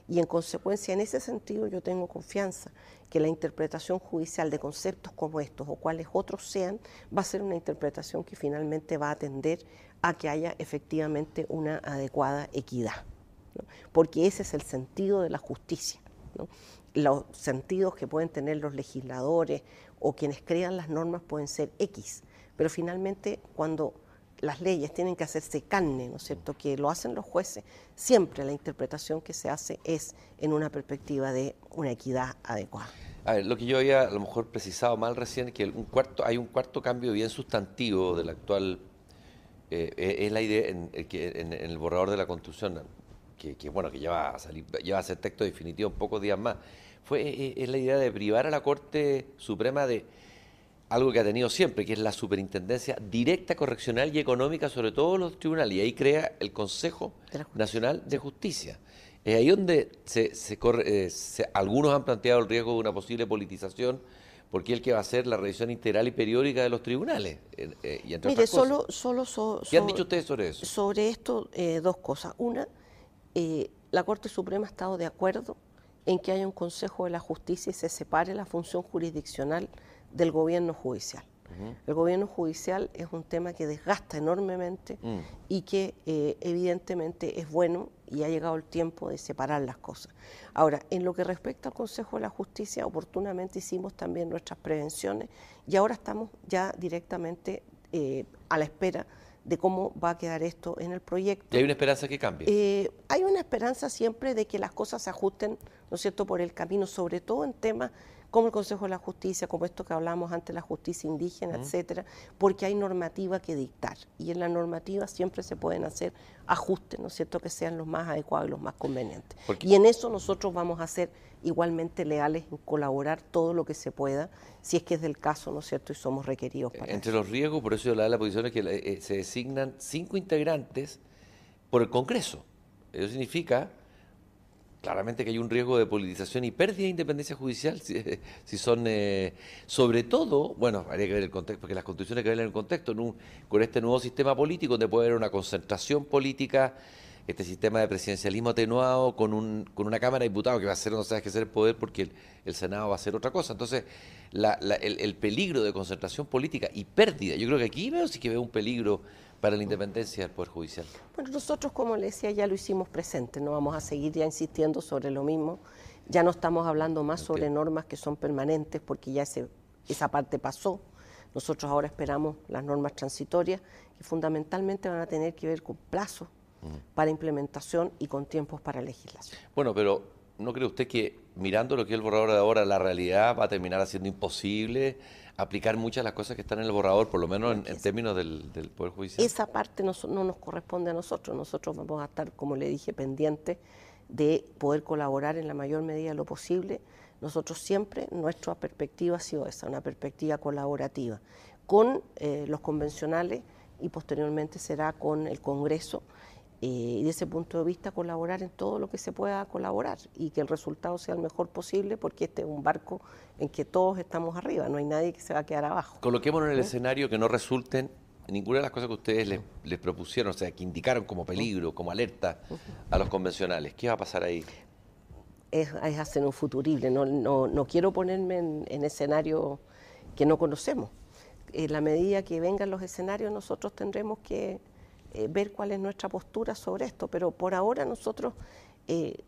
Y en consecuencia, en ese sentido, yo tengo confianza que la interpretación judicial de conceptos como estos o cuales otros sean, va a ser una interpretación que finalmente va a atender a que haya efectivamente una adecuada equidad. Porque ese es el sentido de la justicia los sentidos que pueden tener los legisladores o quienes crean las normas pueden ser X, pero finalmente cuando las leyes tienen que hacerse carne, ¿no es cierto?, que lo hacen los jueces, siempre la interpretación que se hace es en una perspectiva de una equidad adecuada. A ver, lo que yo había a lo mejor precisado mal recién, es que un cuarto, hay un cuarto cambio bien sustantivo del actual, eh, es la idea en, en, el borrador de la Constitución, que, bueno, que lleva a salir, lleva a ser texto definitivo en pocos días más, fue eh, eh, es la idea de privar a la Corte Suprema de algo que ha tenido siempre, que es la superintendencia directa, correccional y económica sobre todos los tribunales. Y ahí crea el Consejo Nacional de Justicia. Es ahí donde se, corre, eh, algunos han planteado el riesgo de una posible politización, porque es el que va a hacer la revisión integral y periódica de los tribunales. Mire, solo, solo ¿Qué han dicho ustedes sobre eso? Sobre esto, dos cosas. Una, eh, la Corte Suprema ha estado de acuerdo en que haya un Consejo de la Justicia y se separe la función jurisdiccional del gobierno judicial. El gobierno judicial es un tema que desgasta enormemente mm. y que eh, evidentemente es bueno y ha llegado el tiempo de separar las cosas. Ahora, en lo que respecta al Consejo de la Justicia, oportunamente hicimos también nuestras prevenciones y ahora estamos ya directamente eh, a la espera de cómo va a quedar esto en el proyecto. ¿Y hay una esperanza que cambie? Eh, hay una esperanza siempre de que las cosas se ajusten, ¿no es cierto?, por el camino, sobre todo en temas como el Consejo de la Justicia, como esto que hablamos antes, la justicia indígena, etcétera, porque hay normativa que dictar. Y en la normativa siempre se pueden hacer ajustes, ¿no es cierto?, que sean los más adecuados y los más convenientes. Y en eso nosotros vamos a ser igualmente leales en colaborar todo lo que se pueda, si es que es del caso, ¿no es cierto?, y somos requeridos para Entre los riesgos, por eso yo la, la posición es que eh, se designan cinco integrantes por el Congreso. Eso significa claramente que hay un riesgo de politización y pérdida de independencia judicial si, son, eh, sobre todo, bueno, habría que ver el contexto, porque las constituciones que ver en el contexto, con este nuevo sistema político donde puede haber una concentración política, este sistema de presidencialismo atenuado con, un, con una Cámara de Diputados que va a ser, no sabes qué ser el poder porque el, Senado va a hacer otra cosa. Entonces, el, el, peligro de concentración política y pérdida, yo creo que aquí veo sí que veo un peligro para la independencia del Poder Judicial? Bueno, nosotros, como le decía, ya lo hicimos presente, no vamos a seguir ya insistiendo sobre lo mismo. Ya no estamos hablando más sobre normas que son permanentes, porque ya esa parte pasó. Nosotros ahora esperamos las normas transitorias, que fundamentalmente van a tener que ver con plazos mm. para implementación y con tiempos para legislación. Bueno, pero ¿no cree usted que mirando lo que es el borrador de ahora, la realidad va a terminar haciendo imposible aplicar muchas de las cosas que están en el borrador, por lo menos en, términos del, Poder Judicial? Esa parte no, no, nos corresponde a nosotros. Nosotros vamos a estar, como le dije, pendientes de poder colaborar en la mayor medida de lo posible. Nosotros siempre, nuestra perspectiva ha sido esa, una perspectiva colaborativa, con eh, los convencionales y posteriormente será con el Congreso eh, y desde ese punto de vista colaborar en todo lo que se pueda colaborar y que el resultado sea el mejor posible porque este es un barco en que todos estamos arriba, no hay nadie que se va a quedar abajo. Coloquémonos en el escenario que no resulten ninguna de las cosas que ustedes les, propusieron, o sea, que indicaron como peligro, como alerta a los convencionales. ¿Qué va a pasar ahí? es, hacer un futurible. No, no, quiero ponerme en, en escenarios que no conocemos. En la medida que vengan los escenarios, nosotros tendremos que eh, ver cuál es nuestra postura sobre esto, pero por ahora nosotros, eh,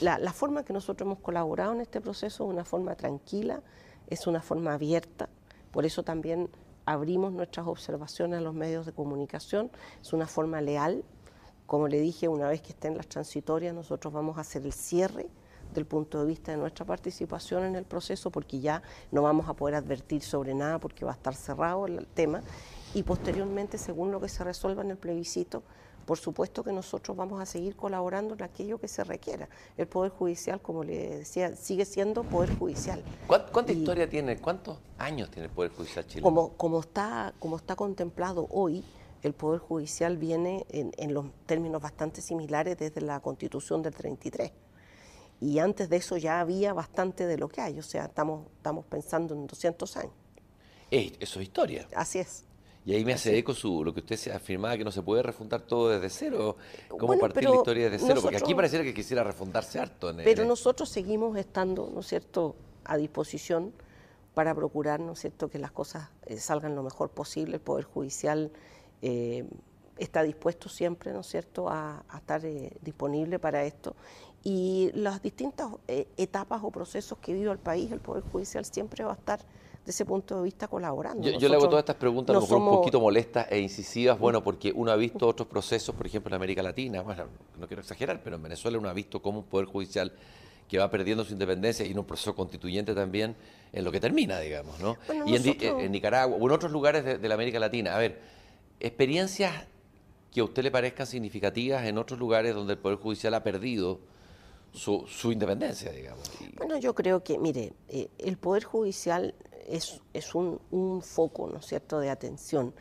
la, la, forma que nosotros hemos colaborado en este proceso es una forma tranquila, es una forma abierta, por eso también abrimos nuestras observaciones a los medios de comunicación, es una forma leal, como le dije, una vez que estén las transitorias, nosotros vamos a hacer el cierre del punto de vista de nuestra participación en el proceso, porque ya no vamos a poder advertir sobre nada porque va a estar cerrado el tema. Y posteriormente, según lo que se resuelva en el plebiscito, por supuesto que nosotros vamos a seguir colaborando en aquello que se requiera. El Poder Judicial, como le decía, sigue siendo Poder Judicial. ¿Cuánta, historia tiene, cuántos años tiene el Poder Judicial chileno? Como, como, está, como está contemplado hoy, el Poder Judicial viene en, en los términos bastante similares desde la Constitución del 33 y antes de eso ya había bastante de lo que hay, o sea, estamos, estamos pensando en 200 años. eso es historia. Así es. Y ahí me hace eco su, lo que usted afirmaba, que no se puede refundar todo desde cero. ¿Cómo partir la historia desde cero? Porque aquí pareciera que quisiera refundarse harto. En pero nosotros seguimos estando, ¿no es cierto?, a disposición para procurar, ¿no es cierto?, que las cosas eh, salgan lo mejor posible. El Poder Judicial eh, está dispuesto siempre, ¿no es cierto?, a, estar eh, disponible para esto y las distintas etapas o procesos que vive el país, el Poder Judicial siempre va a estar desde ese punto de vista colaborando. Yo, le hago todas estas preguntas a lo mejor un poquito molestas e incisivas, bueno, porque uno ha visto otros procesos, por ejemplo, en América Latina, bueno, no quiero exagerar, pero en Venezuela uno ha visto cómo un Poder Judicial que va perdiendo su independencia y en un proceso constituyente también en lo que termina, digamos, ¿no? y en, Nicaragua o en otros lugares de la América Latina. A ver, experiencias que a usted le parezcan significativas en otros lugares donde el Poder Judicial ha perdido su, independencia, digamos. Bueno, yo creo que, mire, eh, el Poder Judicial es, es un, un, foco, ¿no es cierto?, de atención.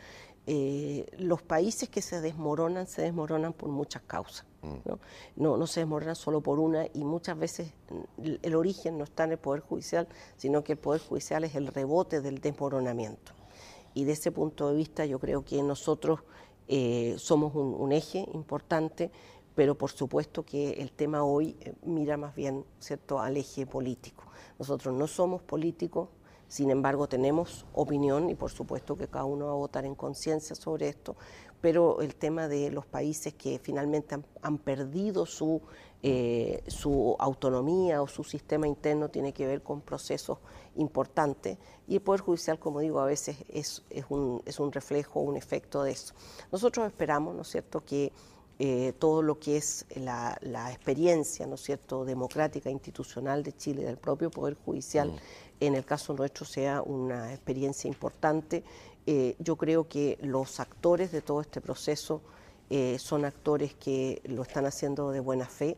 Eh, los países que se desmoronan, se desmoronan por muchas causas. Mm. ¿no? ¿no? No, se desmoronan solo por una y muchas veces el origen no está en el Poder Judicial, sino que el Poder Judicial es el rebote del desmoronamiento. Y de ese punto de vista yo creo que nosotros eh, somos un, un, eje importante pero por supuesto que el tema hoy eh, mira más bien ¿cierto? al eje político. Nosotros no somos políticos, sin embargo tenemos opinión y por supuesto que cada uno va a votar en conciencia sobre esto, pero el tema de los países que finalmente han, perdido su, eh, su autonomía o su sistema interno tiene que ver con procesos importantes y el Poder Judicial, como digo, a veces es, un, es un reflejo, un efecto de eso. Nosotros esperamos, ¿no es cierto?, que eh, todo lo que es la, experiencia, ¿no es cierto?, democrática, institucional de Chile, del propio Poder Judicial, mm. en el caso nuestro sea una experiencia importante. Eh, yo creo que los actores de todo este proceso eh, son actores que lo están haciendo de buena fe.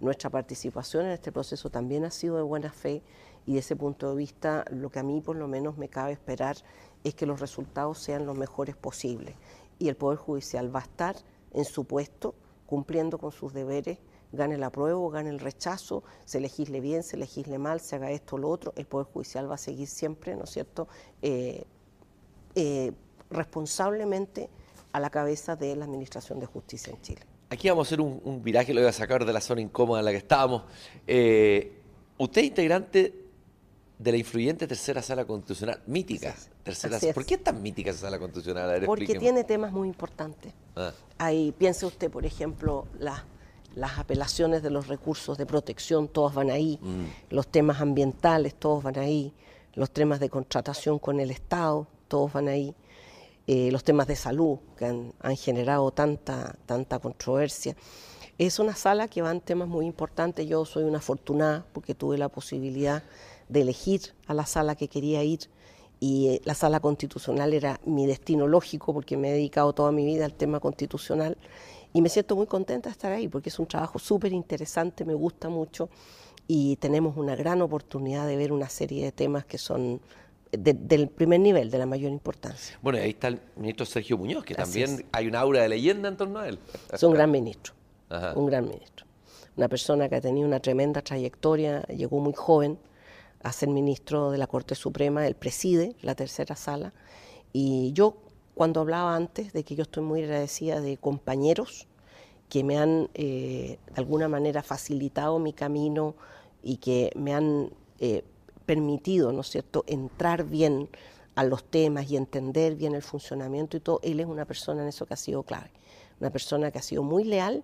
Nuestra participación en este proceso también ha sido de buena fe y de ese punto de vista lo que a mí por lo menos me cabe esperar es que los resultados sean los mejores posibles. Y el Poder Judicial va a estar en su puesto, cumpliendo con sus deberes, gane el apruebo, gane el rechazo, se legisle bien, se legisle mal, se haga esto o lo otro, el Poder Judicial va a seguir siempre, ¿no es cierto?, eh, eh, responsablemente a la cabeza de la Administración de Justicia en Chile. Aquí vamos a hacer un, viraje, lo voy a sacar de la zona incómoda en la que estábamos. Eh, usted es integrante de la influyente tercera sala constitucional, mítica tercera ¿Por qué es tan mítica esa sala constitucional? Porque tiene temas muy importantes. Ah. Ahí piense usted, por ejemplo, las las apelaciones de los recursos de protección, todos van ahí, mm. los temas ambientales, todos van ahí, los temas de contratación con el Estado, todos van ahí, eh, los temas de salud que han, han, generado tanta, tanta controversia. Es una sala que van temas muy importantes, yo soy una afortunada porque tuve la posibilidad de elegir a la sala que quería ir y eh, la sala constitucional era mi destino lógico porque me he dedicado toda mi vida al tema constitucional y me siento muy contenta de estar ahí porque es un trabajo súper interesante, me gusta mucho y tenemos una gran oportunidad de ver una serie de temas que son del primer nivel, de la mayor importancia. Bueno, ahí está el ministro Sergio Muñoz, que también hay una aura de leyenda en torno a él. Es un gran ministro, un gran ministro. Una persona que ha tenido una tremenda trayectoria, llegó muy joven, a ser ministro de la Corte Suprema, él preside la tercera sala. Y yo, cuando hablaba antes de que yo estoy muy agradecida de compañeros que me han eh, de alguna manera facilitado mi camino y que me han eh, permitido, ¿no es cierto?, entrar bien a los temas y entender bien el funcionamiento y todo, él es una persona en eso que ha sido clave, una persona que ha sido muy leal,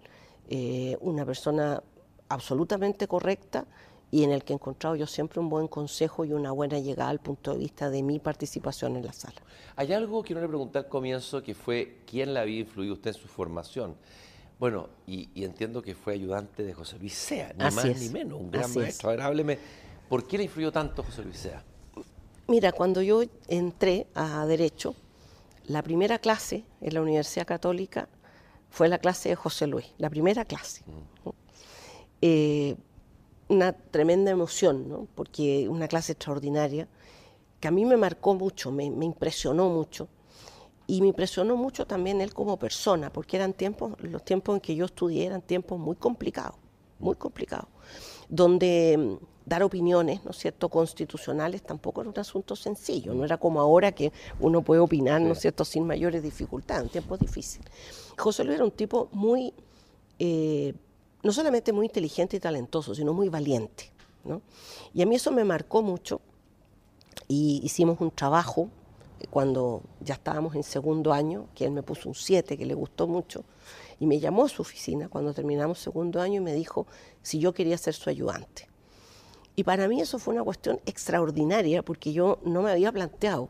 eh, una persona absolutamente correcta y en el que he encontrado yo siempre un buen consejo y una buena llegada al punto de vista de mi participación en la sala. Hay algo que no le pregunté al comienzo, que fue quién le había influido usted en su formación. Bueno, y, entiendo que fue ayudante de José Luis Sea, ni más ni menos, un gran maestro. hábleme, ¿por qué le influyó tanto José Luis Sea? Mira, cuando yo entré a Derecho, la primera clase en la Universidad Católica fue la clase de José Luis, la primera clase. Mm. Eh, una tremenda emoción, ¿no? porque una clase extraordinaria que a mí me marcó mucho, me, impresionó mucho. Y me impresionó mucho también él como persona, porque eran tiempos, los tiempos en que yo estudié eran tiempos muy complicados, muy complicados, donde mm, dar opiniones, ¿no es cierto?, constitucionales tampoco era un asunto sencillo, no era como ahora que uno puede opinar, ¿no es cierto?, sin mayores dificultades, en tiempos difíciles. José Luis era un tipo muy eh, no solamente muy inteligente y talentoso, sino muy valiente. ¿no? Y a mí eso me marcó mucho y hicimos un trabajo eh, cuando ya estábamos en segundo año, que me puso un 7, que le gustó mucho, y me llamó a su oficina cuando terminamos segundo año y me dijo si yo quería ser su ayudante. Y para mí eso fue una cuestión extraordinaria porque yo no me había planteado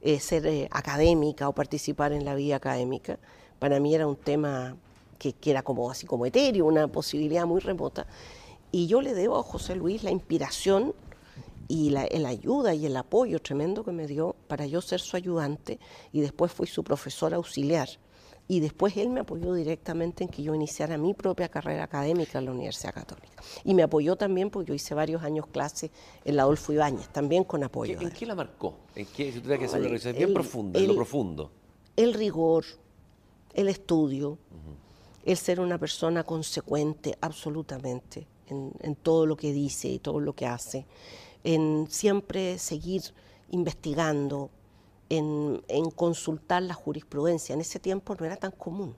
eh, ser eh, académica o participar en la vida académica. Para mí era un tema que, era como así como etéreo, una posibilidad muy remota. Y yo le debo a José Luis la inspiración y la, ayuda y el apoyo tremendo que me dio para yo ser su ayudante y después fui su profesor auxiliar. Y después él me apoyó directamente en que yo iniciara mi propia carrera académica en la Universidad Católica. Y me apoyó también porque yo hice varios años clase en la Adolfo Ibáñez, también con apoyo. ¿En qué la marcó? ¿En qué? Si que hacer bien profunda, en lo profundo. El rigor, el estudio, el ser una persona consecuente absolutamente en, todo lo que dice y todo lo que hace, en siempre seguir investigando, en, consultar la jurisprudencia. En ese tiempo no era tan común.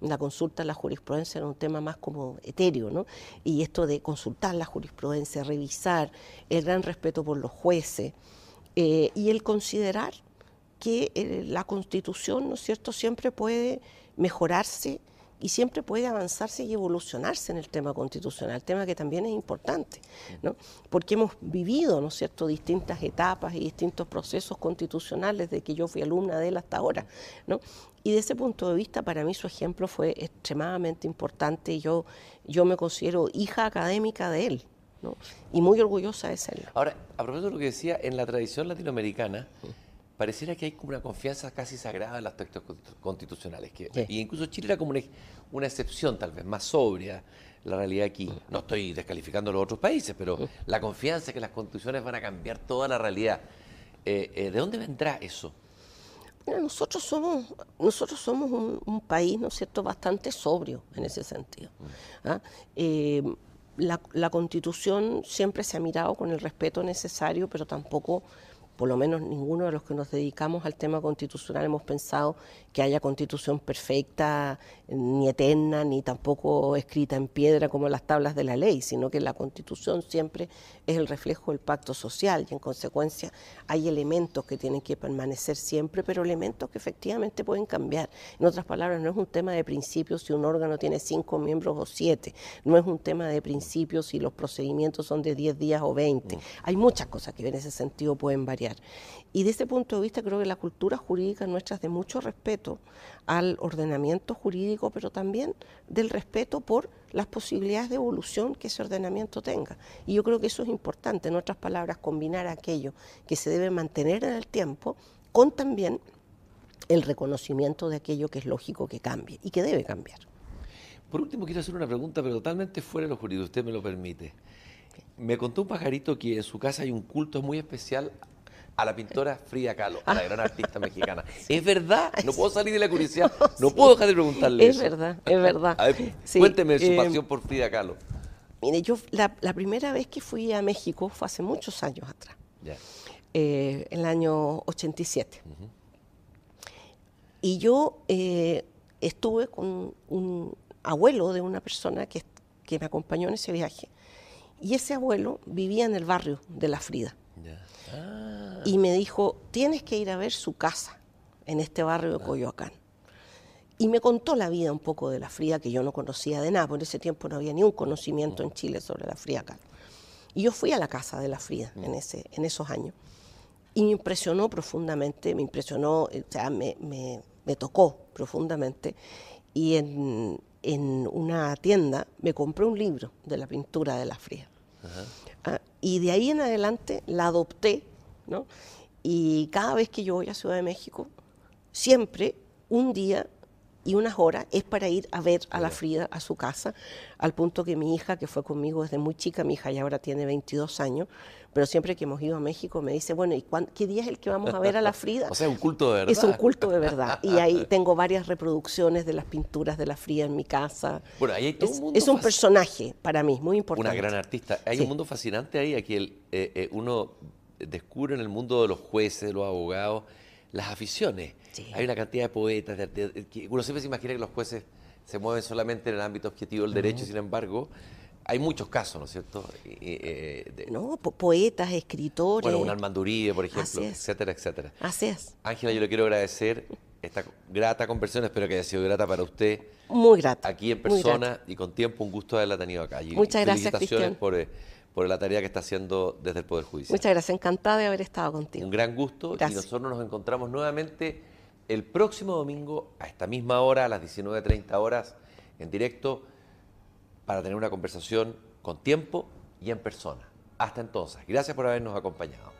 La consulta de la jurisprudencia era un tema más como etéreo, ¿no? Y esto de consultar la jurisprudencia, revisar, el gran respeto por los jueces eh, y el considerar que eh, la Constitución, ¿no es cierto?, siempre puede mejorarse y siempre puede avanzarse y evolucionarse en el tema constitucional, tema que también es importante, ¿no? porque hemos vivido, ¿no es cierto?, distintas etapas y distintos procesos constitucionales desde que yo fui alumna de él hasta ahora, ¿no? Y de ese punto de vista, para mí su ejemplo fue extremadamente importante y yo, yo me considero hija académica de él, ¿no? y muy orgullosa de serlo. Ahora, a propósito de lo que decía, en la tradición latinoamericana, pareciera que hay como una confianza casi sagrada en los textos constitucionales. Que, Y incluso Chile era como una, excepción, tal vez, más sobria la realidad aquí. No estoy descalificando los otros países, pero la confianza que las constituciones van a cambiar toda la realidad. Eh, eh, ¿De dónde vendrá eso? nosotros somos, nosotros somos un, país, ¿no es cierto?, bastante sobrio en ese sentido. Mm. ¿ah? Eh, la, la constitución siempre se ha mirado con el respeto necesario, pero tampoco por lo menos ninguno de los que nos dedicamos al tema constitucional hemos pensado que haya constitución perfecta, ni eterna, ni tampoco escrita en piedra como las tablas de la ley, sino que la constitución siempre es el reflejo del pacto social y en consecuencia hay elementos que tienen que permanecer siempre, pero elementos que efectivamente pueden cambiar. En otras palabras, no es un tema de principios si un órgano tiene cinco miembros o siete, no es un tema de principios si los procedimientos son de diez días o veinte. Mm. Hay muchas cosas que en ese sentido pueden variar. Y desde ese punto de vista creo que la cultura jurídica nuestra es de mucho respeto al ordenamiento jurídico, pero también del respeto por las posibilidades de evolución que ese ordenamiento tenga. Y yo creo que eso es importante, en otras palabras, combinar aquello que se debe mantener en el tiempo con también el reconocimiento de aquello que es lógico que cambie y que debe cambiar. Por último, quiero hacer una pregunta, pero totalmente fuera de lo jurídico, usted me lo permite. Me contó un pajarito que en su casa hay un culto muy especial a la pintora Frida Kahlo, a la gran artista mexicana. ¿Es verdad? No puedo salir de la curiosidad. No puedo dejar de preguntarle Es verdad, es verdad. cuénteme su eh, pasión por Frida Kahlo. Mire, yo la, primera vez que fui a México fue hace muchos años atrás, eh, en el año 87. Y yo eh, estuve con un abuelo de una persona que, que me acompañó en ese viaje Y ese abuelo vivía en el barrio de La Frida. Ah, Y me dijo, tienes que ir a ver su casa en este barrio de Coyoacán. Y me contó la vida un poco de la fría que yo no conocía de nada, por ese tiempo no había ni un conocimiento en Chile sobre la fría acá. Y yo fui a la casa de la fría en, ese, en esos años. Y me impresionó profundamente, me impresionó, eh, o sea, me, me- me tocó profundamente. Y en, en una tienda me compré un libro de la pintura de la fría. Ah, y de ahí en adelante la adopté, ¿no? Y cada vez que yo voy a Ciudad de México, siempre un día y unas horas es para ir a ver a la Frida a su casa, al punto que mi hija, que fue conmigo desde muy chica, mi hija ya ahora tiene 22 años, pero siempre que hemos ido a México me dice, bueno, ¿y cuán- qué día es el que vamos a ver a la Frida? o sea, un culto de verdad. Es un culto de verdad. Y ahí tengo varias reproducciones de las pinturas de la Frida en mi casa. Bueno, ahí hay todo Es, un mundo es un personaje para mí, muy importante. Una gran artista. Hay Sí. un mundo fascinante ahí, aquí el, eh, eh, uno descubre en el mundo de los jueces, de los abogados, las aficiones. Sí. Hay una cantidad de poetas, de uno siempre se imagina que los jueces se mueven solamente en el ámbito objetivo del derecho, sin embargo, hay muchos casos, ¿no es cierto? Eh, de- ¿no? Po- poetas, escritores. bueno, un Armanduríe, por ejemplo, etcétera, etcétera. Así es. Ángela, yo le quiero agradecer esta grata conversación, espero que haya sido grata para usted Muy grata. aquí en persona y con tiempo, un gusto haberla tenido acá. Y Muchas gracias, felicitaciones Cristian. por, eh, por la tarea que está haciendo desde el Poder Judicial. Muchas gracias, encantada de haber estado contigo. Un gran gusto y nosotros nos encontramos nuevamente el próximo domingo a esta misma hora, a las 19.30 horas, en directo, para tener una conversación con tiempo y en persona. Hasta entonces, gracias por habernos acompañado.